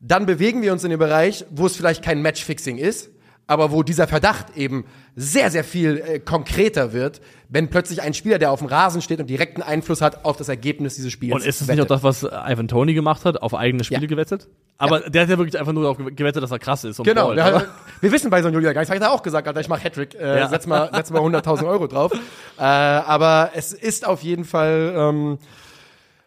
Speaker 2: dann bewegen wir uns in den Bereich, wo es vielleicht kein Matchfixing ist, aber wo dieser Verdacht eben sehr, sehr viel äh, konkreter wird, wenn plötzlich ein Spieler, der auf dem Rasen steht und direkten Einfluss hat auf das Ergebnis dieses Spiels.
Speaker 3: Und ist es nicht auch das, was Ivan Tony gemacht hat, auf eigene Spiele
Speaker 2: Ja.
Speaker 3: gewettet? Aber der hat ja wirklich einfach nur darauf gewettet, dass er krass ist.
Speaker 2: Genau,
Speaker 3: oder?
Speaker 2: hat, [laughs] wir wissen bei so einem Julia nichts, hat er auch gesagt, Alter, ich mach Hattrick, äh,
Speaker 3: Ja.
Speaker 2: setz mal, setz mal 100.000 Euro drauf. [laughs] Äh, aber es ist auf jeden Fall ähm,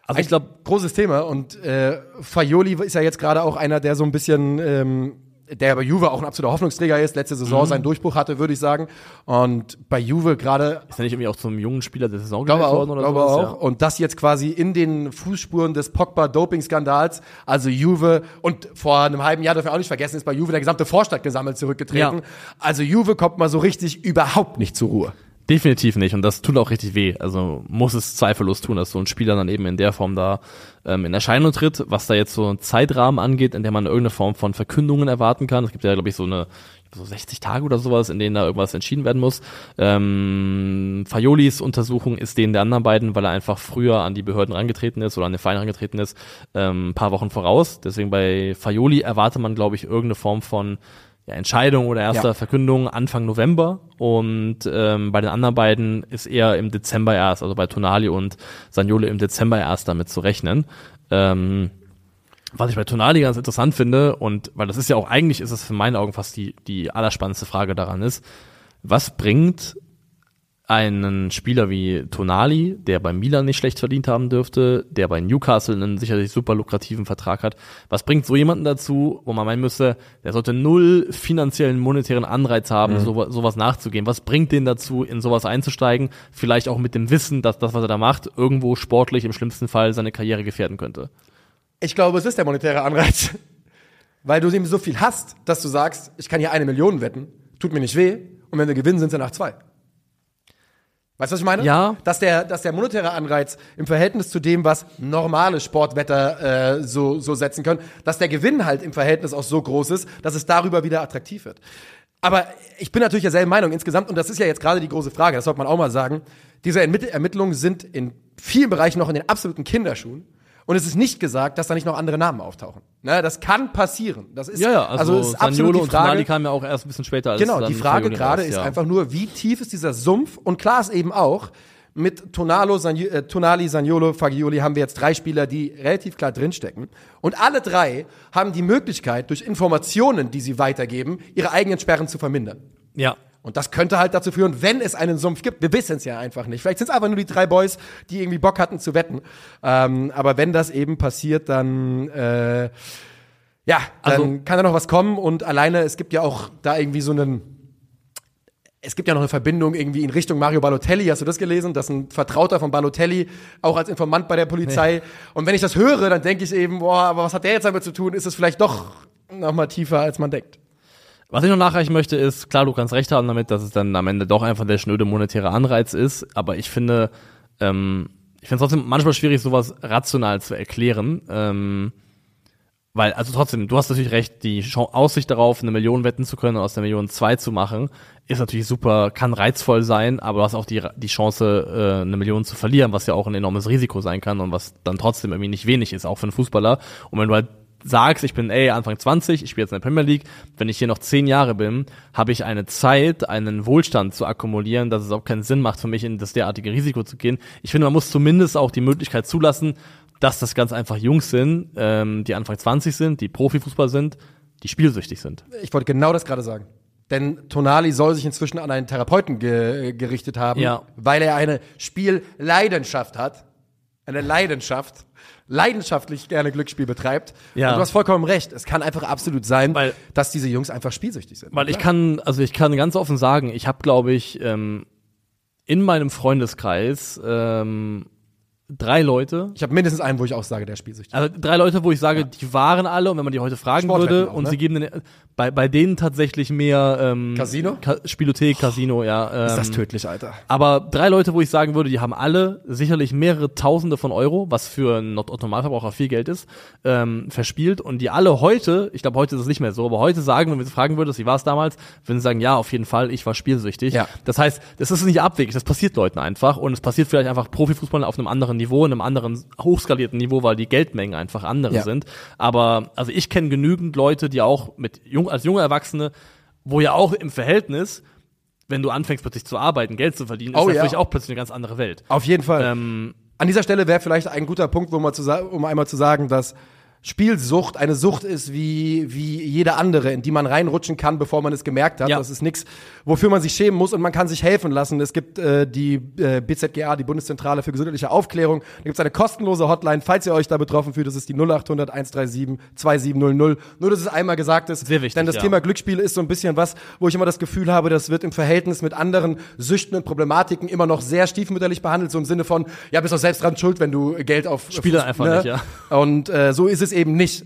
Speaker 3: also
Speaker 2: ein
Speaker 3: ich glaube,
Speaker 2: großes Thema und äh, Faioli ist ja jetzt gerade auch einer, der so ein bisschen ähm, der bei Juve auch ein absoluter Hoffnungsträger ist, letzte Saison seinen Durchbruch hatte, würde ich sagen. Und bei Juve gerade
Speaker 3: ist er nicht irgendwie auch zum jungen Spieler der Saison gewählt worden oder
Speaker 2: glaube
Speaker 3: sowas?
Speaker 2: auch. Und das jetzt quasi in den Fußspuren des Pogba-Doping-Skandals, also Juve, und vor einem halben Jahr dürfen wir auch nicht vergessen, ist bei Juve der gesamte Vorstand gesammelt zurückgetreten.
Speaker 3: Ja.
Speaker 2: Also Juve kommt mal so richtig überhaupt nicht zur Ruhe.
Speaker 3: Definitiv nicht. Und das tut auch richtig weh. Also muss es zweifellos tun, dass so ein Spieler dann eben in der Form da ähm, in Erscheinung tritt. Was da jetzt so einen Zeitrahmen angeht, in der man irgendeine Form von Verkündungen erwarten kann. Es gibt ja, glaube ich, so eine so 60 Tage oder sowas, in denen da irgendwas entschieden werden muss. Ähm, Fajolis Untersuchung ist denen der anderen beiden, weil er einfach früher an die Behörden rangetreten ist oder an den Verein rangetreten ist, ähm, ein paar Wochen voraus. Deswegen bei Fajoli erwartet man, glaube ich, irgendeine Form von ja, Entscheidung oder erster
Speaker 2: Ja.
Speaker 3: Verkündung Anfang November und ähm, bei den anderen beiden ist eher im Dezember erst, also bei Tonali und Sagnole im Dezember erst damit zu rechnen. Ähm, was ich bei Tonali ganz interessant finde und weil das ist ja auch eigentlich ist es für meine Augen fast die die allerspannendste Frage daran ist, was bringt einen Spieler wie Tonali, der bei Milan nicht schlecht verdient haben dürfte, der bei Newcastle einen sicherlich super lukrativen Vertrag hat. Was bringt so jemanden dazu, wo man meinen müsste, der sollte null finanziellen monetären Anreiz haben, so, sowas nachzugehen? Was bringt den dazu, in sowas einzusteigen? Vielleicht auch mit dem Wissen, dass das, was er da macht, irgendwo sportlich im schlimmsten Fall seine Karriere gefährden könnte.
Speaker 2: Ich glaube, es ist der monetäre Anreiz. Weil du eben so viel hast, dass du sagst, ich kann hier eine Million wetten, tut mir nicht weh, und wenn wir gewinnen, sind es ja nach zwei. Weißt du, was ich meine?
Speaker 3: Ja.
Speaker 2: Dass der, dass der monetäre Anreiz im Verhältnis zu dem, was normale Sportwetter äh, so, so setzen können, dass der Gewinn halt im Verhältnis auch so groß ist, dass es darüber wieder attraktiv wird. Aber ich bin natürlich derselben Meinung insgesamt, und das ist ja jetzt gerade die große Frage, das sollte man auch mal sagen. Diese Ermitt Ermittlungen sind in vielen Bereichen noch in den absoluten Kinderschuhen. Und es ist nicht gesagt, dass da nicht noch andere Namen auftauchen. Ne, das kann passieren. Das ist,
Speaker 3: Ja, ja, also,
Speaker 2: es ist absolut
Speaker 3: Saniolo
Speaker 2: die
Speaker 3: und Tonali
Speaker 2: Frage.
Speaker 3: kamen ja auch erst ein bisschen später als
Speaker 2: Genau, die Frage gerade ist
Speaker 3: ja.
Speaker 2: einfach nur, wie tief ist dieser Sumpf? Und klar ist eben auch, mit Tonalo, Sagn äh, Tonali, Saniolo, Fagioli haben wir jetzt drei Spieler, die relativ klar drinstecken. Und alle drei haben die Möglichkeit, durch Informationen, die sie weitergeben, ihre eigenen Sperren zu vermindern.
Speaker 3: Ja.
Speaker 2: Und das könnte halt dazu führen, wenn es einen Sumpf gibt. Wir wissen es ja einfach nicht. Vielleicht sind es einfach nur die drei Boys, die irgendwie Bock hatten zu wetten. Ähm, aber wenn das eben passiert, dann äh, ja, dann
Speaker 3: Also-
Speaker 2: kann da noch was kommen. Und alleine, es gibt ja auch da irgendwie so einen es gibt ja noch eine Verbindung irgendwie in Richtung Mario Balotelli. Hast du das gelesen? Dass ein Vertrauter von Balotelli auch als Informant bei der Polizei. Und wenn ich das höre, dann denke ich eben, boah, aber was hat der jetzt damit zu tun? Ist es vielleicht doch noch mal tiefer, als man denkt.
Speaker 3: Was ich noch nachreichen möchte, ist, klar, du kannst recht haben damit, dass es dann am Ende doch einfach der schnöde monetäre Anreiz ist, aber ich finde, ähm, ich finde es trotzdem manchmal schwierig, sowas rational zu erklären. Ähm, weil, also trotzdem, du hast natürlich recht, die Aussicht darauf, eine Million wetten zu können und aus der Million zwei zu machen, ist natürlich super, kann reizvoll sein, aber du hast auch die, die Chance, äh, eine Million zu verlieren, was ja auch ein enormes Risiko sein kann und was dann trotzdem irgendwie nicht wenig ist, auch für einen Fußballer. Und wenn du halt sagst, ich bin ey, Anfang 20, ich spiele jetzt in der Premier League, wenn ich hier noch zehn Jahre bin, habe ich eine Zeit, einen Wohlstand zu akkumulieren, dass es auch keinen Sinn macht für mich, in das derartige Risiko zu gehen. Ich finde, man muss zumindest auch die Möglichkeit zulassen, dass das ganz einfach Jungs sind, ähm, die Anfang 20 sind, die Profifußball sind, die spielsüchtig sind.
Speaker 2: Ich wollte genau das gerade sagen. Denn Tonali soll sich inzwischen an einen Therapeuten ge gerichtet haben,
Speaker 3: Ja.
Speaker 2: weil er eine Spielleidenschaft hat. Eine Leidenschaft. Leidenschaftlich gerne Glücksspiel betreibt.
Speaker 3: Ja.
Speaker 2: Und du hast vollkommen recht. Es kann einfach absolut sein,
Speaker 3: Weil-
Speaker 2: dass diese Jungs einfach spielsüchtig sind.
Speaker 3: Weil ich
Speaker 2: Klar.
Speaker 3: kann, also ich kann ganz offen sagen, ich habe, glaube ich, ähm, in meinem Freundeskreis ähm, drei Leute,
Speaker 2: Ich habe mindestens einen, wo ich auch sage, der ist spielsüchtig.
Speaker 3: Also drei Leute, wo ich sage, die waren alle und wenn man die heute fragen würde
Speaker 2: auch,
Speaker 3: und
Speaker 2: ne?
Speaker 3: sie geben den, bei, bei denen tatsächlich mehr ähm,
Speaker 2: Casino?
Speaker 3: Ka Spielothek, Casino, ja. Ähm,
Speaker 2: ist das tödlich, Alter.
Speaker 3: aber drei Leute, wo ich sagen würde, die haben alle sicherlich mehrere Tausende von Euro, was für einen Otto-Normalverbraucher viel Geld ist, ähm, verspielt und die alle heute, ich glaube, heute ist es nicht mehr so, aber heute sagen, wenn wir sie fragen würdest, wie war es damals, würden sie sagen, ja, auf jeden Fall, ich war spielsüchtig.
Speaker 2: Ja.
Speaker 3: Das heißt, das ist nicht abwegig, das passiert Leuten einfach und es passiert vielleicht einfach Profifußball auf einem anderen Niveau, einem anderen hochskalierten Niveau, weil die Geldmengen einfach andere
Speaker 2: Ja.
Speaker 3: sind. Aber also ich kenne genügend Leute, die auch mit jung, als junge Erwachsene, wo ja auch im Verhältnis, wenn du anfängst plötzlich zu arbeiten, Geld zu verdienen, ist
Speaker 2: Oh, ja.
Speaker 3: natürlich auch plötzlich eine ganz andere Welt.
Speaker 2: Auf jeden Fall.
Speaker 3: Ähm,
Speaker 2: An dieser Stelle wäre vielleicht ein guter Punkt, wo man zu, um einmal zu sagen, dass Spielsucht eine Sucht ist wie, wie jede andere, in die man reinrutschen kann, bevor man es gemerkt hat.
Speaker 3: Ja.
Speaker 2: Das ist nichts, wofür man sich schämen muss und man kann sich helfen lassen. Es gibt äh, die äh, BZGA, die Bundeszentrale für gesundheitliche Aufklärung. Da gibt es eine kostenlose Hotline, falls ihr euch da betroffen fühlt. Das ist die 0800 137 2700. Nur, dass es einmal gesagt ist.
Speaker 3: Sehr wichtig,
Speaker 2: Denn das
Speaker 3: ja.
Speaker 2: Thema Glücksspiel ist so ein bisschen was, wo ich immer das Gefühl habe, das wird im Verhältnis mit anderen Süchten und Problematiken immer noch sehr stiefmütterlich behandelt, so im Sinne von, ja, bist doch selbst dran schuld, wenn du Geld auf
Speaker 3: Spiele einfach nicht, ja.
Speaker 2: Und äh, so ist es eben nicht.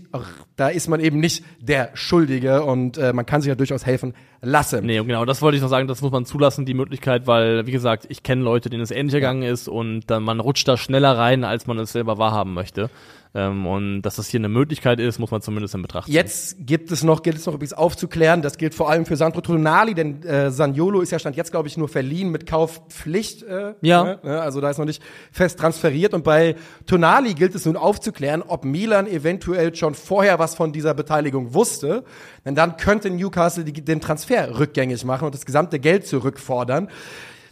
Speaker 2: Da ist man eben nicht der Schuldige und äh, man kann sich ja durchaus helfen lassen.
Speaker 3: Nee, genau, das wollte ich noch sagen, das muss man zulassen, die Möglichkeit, weil, wie gesagt, ich kenne Leute, denen es ähnlich gegangen ist und dann man rutscht da schneller rein, als man es selber wahrhaben möchte. Ähm, und dass das hier eine Möglichkeit ist, muss man zumindest in Betracht ziehen.
Speaker 2: Jetzt gibt es noch, gilt es noch übrigens aufzuklären, das gilt vor allem für Sandro Tonali, denn äh, Saniolo ist ja stand jetzt, glaube ich, nur verliehen mit Kaufpflicht. Äh,
Speaker 3: Ja.
Speaker 2: Ne? Also da ist noch nicht fest transferiert. Und bei Tonali gilt es nun aufzuklären, ob Milan eventuell schon vorher was von dieser Beteiligung wusste. Denn dann könnte Newcastle die, den Transfer rückgängig machen und das gesamte Geld zurückfordern.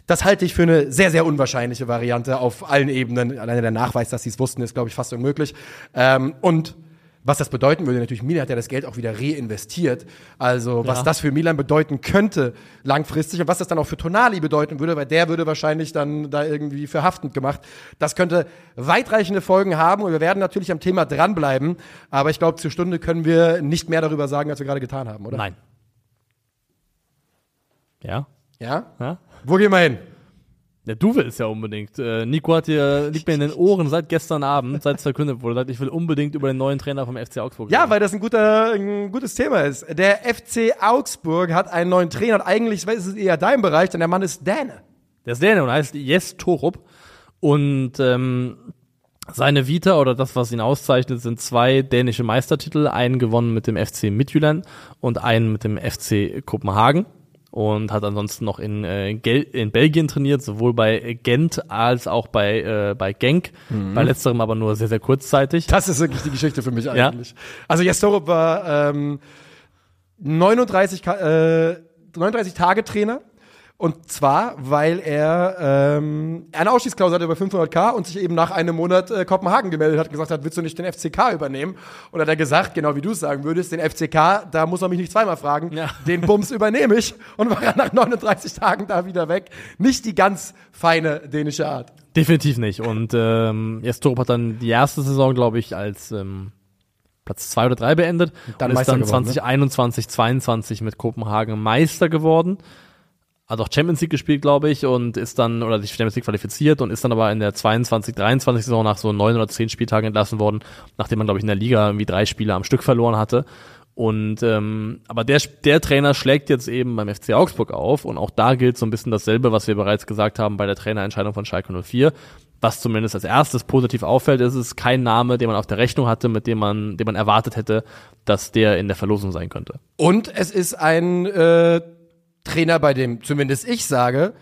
Speaker 2: Das halte ich für eine sehr, sehr unwahrscheinliche Variante auf allen Ebenen. Alleine der Nachweis, dass sie es wussten, ist, glaube ich, fast unmöglich. Ähm, und was das bedeuten würde, natürlich, Milan hat ja das Geld auch wieder reinvestiert. Also, was
Speaker 3: Ja.
Speaker 2: das für Milan bedeuten könnte langfristig und was das dann auch für Tonali bedeuten würde, weil der würde wahrscheinlich dann da irgendwie verhaftend gemacht. Das könnte weitreichende Folgen haben und wir werden natürlich am Thema dranbleiben. Aber ich glaube, zur Stunde können wir nicht mehr darüber sagen, als wir gerade getan haben, oder?
Speaker 3: Nein. Ja?
Speaker 2: Ja?
Speaker 3: Ja?
Speaker 2: Wo gehen wir hin?
Speaker 3: Ja, du willst ja unbedingt. Äh, Nico hat dir, liegt mir in den Ohren seit gestern Abend, seit es verkündet wurde, sagt, ich will unbedingt über den neuen Trainer vom FC Augsburg
Speaker 2: Ja,
Speaker 3: reden.
Speaker 2: weil das ein, guter, ein gutes Thema ist. Der FC Augsburg hat einen neuen Trainer und eigentlich ist es eher dein Bereich, denn der Mann ist Däne.
Speaker 3: Der ist Däne und heißt Jes Torup. Und ähm, seine Vita oder das, was ihn auszeichnet, sind zwei dänische Meistertitel, einen gewonnen mit dem FC Midtjylland und einen mit dem FC Kopenhagen und hat ansonsten noch in, äh, in Belgien trainiert, sowohl bei Gent als auch bei, äh, bei Genk, mhm. bei letzterem aber nur sehr, sehr kurzzeitig.
Speaker 2: Das ist wirklich die Geschichte für mich eigentlich. Ja? Also Jastorup war ähm, 39, äh, 39 Tage Trainer und zwar, weil er ähm, eine Ausstiegsklausel hatte über 500k und sich eben nach einem Monat äh, Kopenhagen gemeldet hat, gesagt hat, willst du nicht den FCK übernehmen? Und hat er gesagt, genau wie du es sagen würdest, den FCK, da muss er mich nicht zweimal fragen, ja. [laughs] den Bums übernehme ich. Und war nach 39 Tagen da wieder weg. Nicht die ganz feine dänische Art.
Speaker 3: Definitiv nicht. Und ähm, Jestorup hat dann die erste Saison, glaube ich, als ähm, Platz zwei oder drei beendet. Dann und ist dann geworden, 2021, ne? 22 mit Kopenhagen Meister geworden hat auch Champions League gespielt, glaube ich, und ist dann, oder die Champions League qualifiziert und ist dann aber in der 22, 23 Saison nach so neun oder zehn Spieltagen entlassen worden, nachdem man, glaube ich, in der Liga irgendwie drei Spiele am Stück verloren hatte. Und ähm, aber der, der Trainer schlägt jetzt eben beim FC Augsburg auf und auch da gilt so ein bisschen dasselbe, was wir bereits gesagt haben bei der Trainerentscheidung von Schalke 04. Was zumindest als erstes positiv auffällt, ist es kein Name, den man auf der Rechnung hatte, mit dem man, den man erwartet hätte, dass der in der Verlosung sein könnte.
Speaker 2: Und es ist ein äh, Trainer, bei dem zumindest ich sage,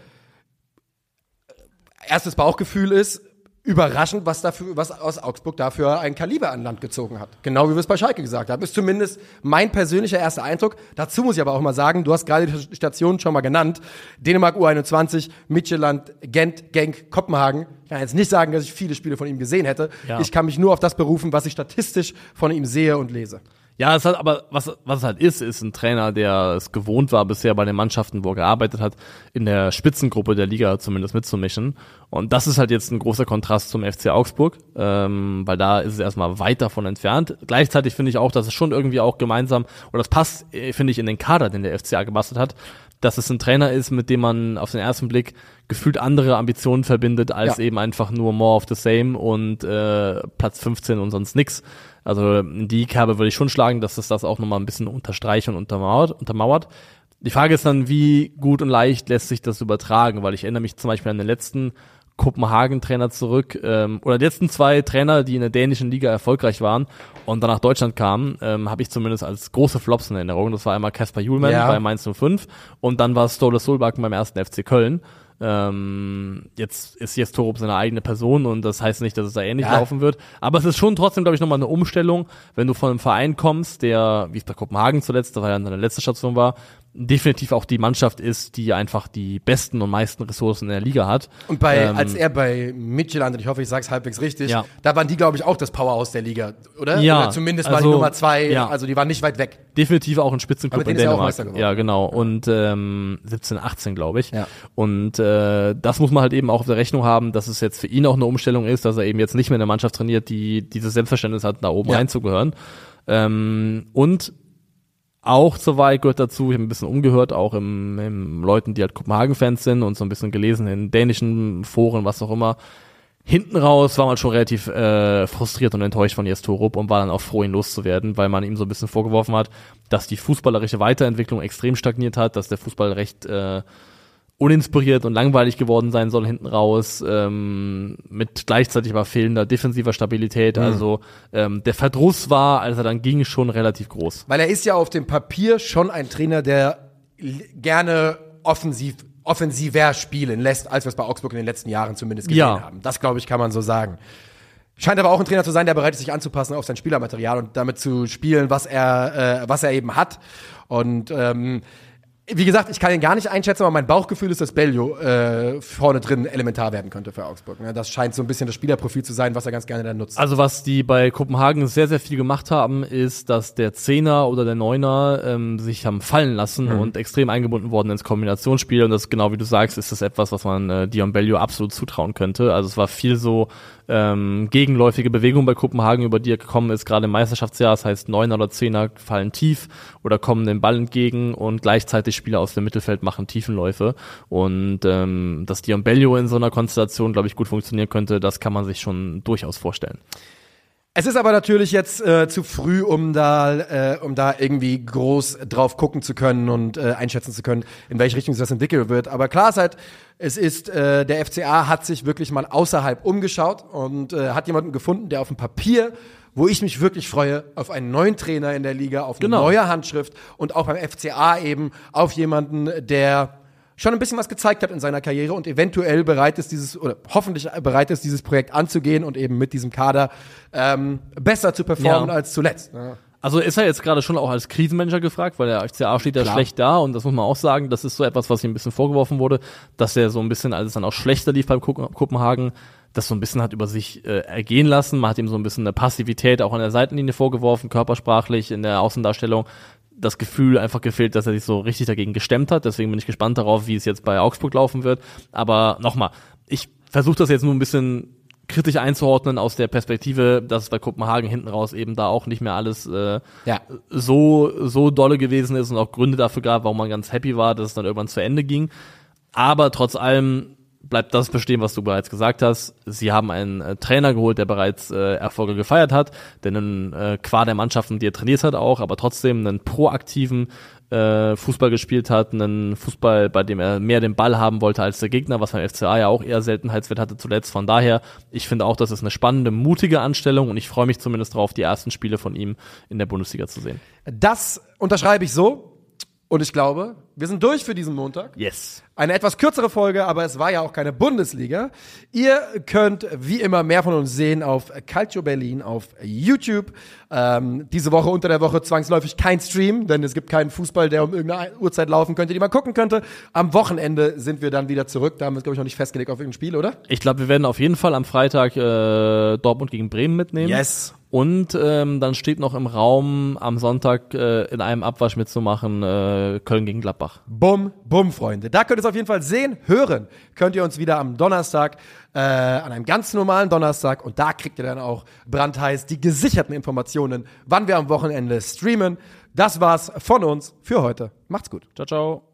Speaker 2: erstes Bauchgefühl ist, überraschend, was dafür, was aus Augsburg dafür ein Kaliber an Land gezogen hat. Genau wie wir es bei Schalke gesagt haben. Ist zumindest mein persönlicher erster Eindruck. Dazu muss ich aber auch mal sagen, du hast gerade die Stationen schon mal genannt. Dänemark U21, Midtjylland, Gent, Genk, Kopenhagen. Ich kann jetzt nicht sagen, dass ich viele Spiele von ihm gesehen hätte. Ja. Ich kann mich nur auf das berufen, was ich statistisch von ihm sehe und lese.
Speaker 3: Ja, es hat aber, was, was es halt ist, ist ein Trainer, der es gewohnt war, bisher bei den Mannschaften, wo er gearbeitet hat, in der Spitzengruppe der Liga zumindest mitzumischen. Und das ist halt jetzt ein großer Kontrast zum FC Augsburg, ähm, weil da ist es erstmal weit davon entfernt. Gleichzeitig finde ich auch, dass es schon irgendwie auch gemeinsam, oder das passt, äh, finde ich, in den Kader, den der FCA gebastelt hat, dass es ein Trainer ist, mit dem man auf den ersten Blick gefühlt andere Ambitionen verbindet, als ja. eben einfach nur more of the same und äh, Platz 15 und sonst nix. Also die Kerbe würde ich schon schlagen, dass es das auch nochmal ein bisschen unterstreicht und untermauert. untermauert. Die Frage ist dann, wie gut und leicht lässt sich das übertragen, weil ich erinnere mich zum Beispiel an den letzten Kopenhagen-Trainer zurück, ähm, oder die letzten zwei Trainer, die in der dänischen Liga erfolgreich waren und dann nach Deutschland kamen, ähm, habe ich zumindest als große Flops in Erinnerung. Das war einmal Kasper Julmann ja. bei Mainz 05 und dann war Stole Solbakken beim ersten FC Köln. Ähm, jetzt ist jetzt Torup seine eigene Person und das heißt nicht, dass es da ähnlich ja. laufen wird. Aber es ist schon trotzdem, glaube ich, nochmal eine Umstellung, wenn du von einem Verein kommst, der, wie es bei Kopenhagen zuletzt, das war ja seine letzte Station war, definitiv auch die Mannschaft ist, die einfach die besten und meisten Ressourcen in der Liga hat.
Speaker 2: Und bei, ähm, als er bei Midtjylland, ich hoffe, ich sage es halbwegs richtig, ja. da waren die, glaube ich, auch das Powerhouse der Liga, oder?
Speaker 3: Ja.
Speaker 2: Oder zumindest also, war die Nummer zwei, ja. also die waren nicht weit weg.
Speaker 3: Definitiv auch ein Spitzenclub in Dänemark. Ja, genau. Und ähm, 17, 18, glaube ich. Ja. Und äh, das muss man halt eben auch auf der Rechnung haben, dass es jetzt für ihn auch eine Umstellung ist, dass er eben jetzt nicht mehr in der Mannschaft trainiert, die dieses Selbstverständnis hat, da oben ja. reinzugehören. Ähm, und auch soweit gehört dazu, ich habe ein bisschen umgehört, auch im, im Leuten, die halt Kopenhagen-Fans sind und so ein bisschen gelesen in dänischen Foren, was auch immer. Hinten raus war man schon relativ äh, frustriert und enttäuscht von Jes Torup und war dann auch froh, ihn loszuwerden, weil man ihm so ein bisschen vorgeworfen hat, dass die fußballerische Weiterentwicklung extrem stagniert hat, dass der Fußball recht äh, uninspiriert und langweilig geworden sein soll hinten raus, ähm, mit gleichzeitig aber fehlender defensiver Stabilität. Mhm. Also ähm, der Verdruss war, als er dann ging, schon relativ groß.
Speaker 2: Weil er ist ja auf dem Papier schon ein Trainer, der gerne offensiv offensiver spielen lässt, als wir es bei Augsburg in den letzten Jahren zumindest gesehen ja. haben. Das, glaube ich, kann man so sagen. Scheint aber auch ein Trainer zu sein, der bereit ist, sich anzupassen auf sein Spielermaterial und damit zu spielen, was er, äh, was er eben hat. Und ähm, wie gesagt, ich kann ihn gar nicht einschätzen, aber mein Bauchgefühl ist, dass Bellio äh, vorne drin elementar werden könnte für Augsburg. Ne? Das scheint so ein bisschen das Spielerprofil zu sein, was er ganz gerne dann nutzt.
Speaker 3: Also was die bei Kopenhagen sehr, sehr viel gemacht haben, ist, dass der Zehner oder der Neuner ähm, sich haben fallen lassen mhm. und extrem eingebunden worden ins Kombinationsspiel. Und das genau wie du sagst, ist das etwas, was man äh, Dion Bellio absolut zutrauen könnte. Also es war viel so ähm, gegenläufige Bewegung bei Kopenhagen, über die er gekommen ist, gerade im Meisterschaftsjahr. Das heißt, neun oder zehner fallen tief oder kommen dem Ball entgegen und gleichzeitig Spieler aus dem Mittelfeld machen Tiefenläufe. Und ähm, dass Dion Bellio in so einer Konstellation, glaube ich, gut funktionieren könnte, das kann man sich schon durchaus vorstellen.
Speaker 2: Es ist aber natürlich jetzt äh, zu früh, um da, äh, um da irgendwie groß drauf gucken zu können und äh, einschätzen zu können, in welche Richtung sich das entwickeln wird. Aber klar ist halt, es ist, äh, der FCA hat sich wirklich mal außerhalb umgeschaut und äh, hat jemanden gefunden, der auf dem Papier wo ich mich wirklich freue, auf einen neuen Trainer in der Liga, auf eine
Speaker 3: Genau.
Speaker 2: neue Handschrift und auch beim FCA eben auf jemanden, der schon ein bisschen was gezeigt hat in seiner Karriere und eventuell bereit ist, dieses oder hoffentlich bereit ist, dieses Projekt anzugehen und eben mit diesem Kader ähm, besser zu performen
Speaker 3: Ja.
Speaker 2: als zuletzt. Ja.
Speaker 3: Also ist er jetzt gerade schon auch als Krisenmanager gefragt, weil der FCA steht ja schlecht da und das muss man auch sagen, das ist so etwas, was ihm ein bisschen vorgeworfen wurde, dass er so ein bisschen, als es dann auch schlechter lief beim Ko- Kopenhagen, das so ein bisschen hat über sich äh, ergehen lassen. Man hat ihm so ein bisschen eine Passivität auch an der Seitenlinie vorgeworfen, körpersprachlich in der Außendarstellung. Das Gefühl einfach gefehlt, dass er sich so richtig dagegen gestemmt hat. Deswegen bin ich gespannt darauf, wie es jetzt bei Augsburg laufen wird. Aber nochmal, ich versuche das jetzt nur ein bisschen kritisch einzuordnen aus der Perspektive, dass es bei Kopenhagen hinten raus eben da auch nicht mehr alles äh,
Speaker 2: Ja.
Speaker 3: so so dolle gewesen ist und auch Gründe dafür gab, warum man ganz happy war, dass es dann irgendwann zu Ende ging. Aber trotz allem bleibt das bestehen, was du bereits gesagt hast. Sie haben einen äh, Trainer geholt, der bereits äh, Erfolge gefeiert hat, der einen äh, qua der Mannschaften, die er trainiert hat, auch, aber trotzdem einen proaktiven äh, Fußball gespielt hat, einen Fußball, bei dem er mehr den Ball haben wollte als der Gegner, was beim FCA ja auch eher Seltenheitswert hatte zuletzt. Von daher, ich finde auch, das ist eine spannende, mutige Anstellung und ich freue mich zumindest darauf, die ersten Spiele von ihm in der Bundesliga zu sehen.
Speaker 2: Das unterschreibe ich so. Und ich glaube, wir sind durch für diesen Montag.
Speaker 3: Yes.
Speaker 2: Eine etwas kürzere Folge, aber es war ja auch keine Bundesliga. Ihr könnt wie immer mehr von uns sehen auf Calcio Berlin auf YouTube. Ähm, diese Woche unter der Woche zwangsläufig kein Stream, denn es gibt keinen Fußball, der um irgendeine Uhrzeit laufen könnte, die man gucken könnte. Am Wochenende sind wir dann wieder zurück. Da haben wir uns, glaube ich, noch nicht festgelegt auf irgendein Spiel, oder?
Speaker 3: Ich glaube, wir werden auf jeden Fall am Freitag äh, Dortmund gegen Bremen mitnehmen.
Speaker 2: Yes.
Speaker 3: Und ähm, dann steht noch im Raum, am Sonntag äh, in einem Abwasch mitzumachen, äh, Köln gegen Gladbach.
Speaker 2: Bumm, bumm, Freunde. Da könnt ihr es auf jeden Fall sehen, hören. Könnt ihr uns wieder am Donnerstag, äh, an einem ganz normalen Donnerstag. Und da kriegt ihr dann auch brandheiß die gesicherten Informationen, wann wir am Wochenende streamen. Das war's von uns für heute. Macht's gut.
Speaker 3: Ciao, ciao.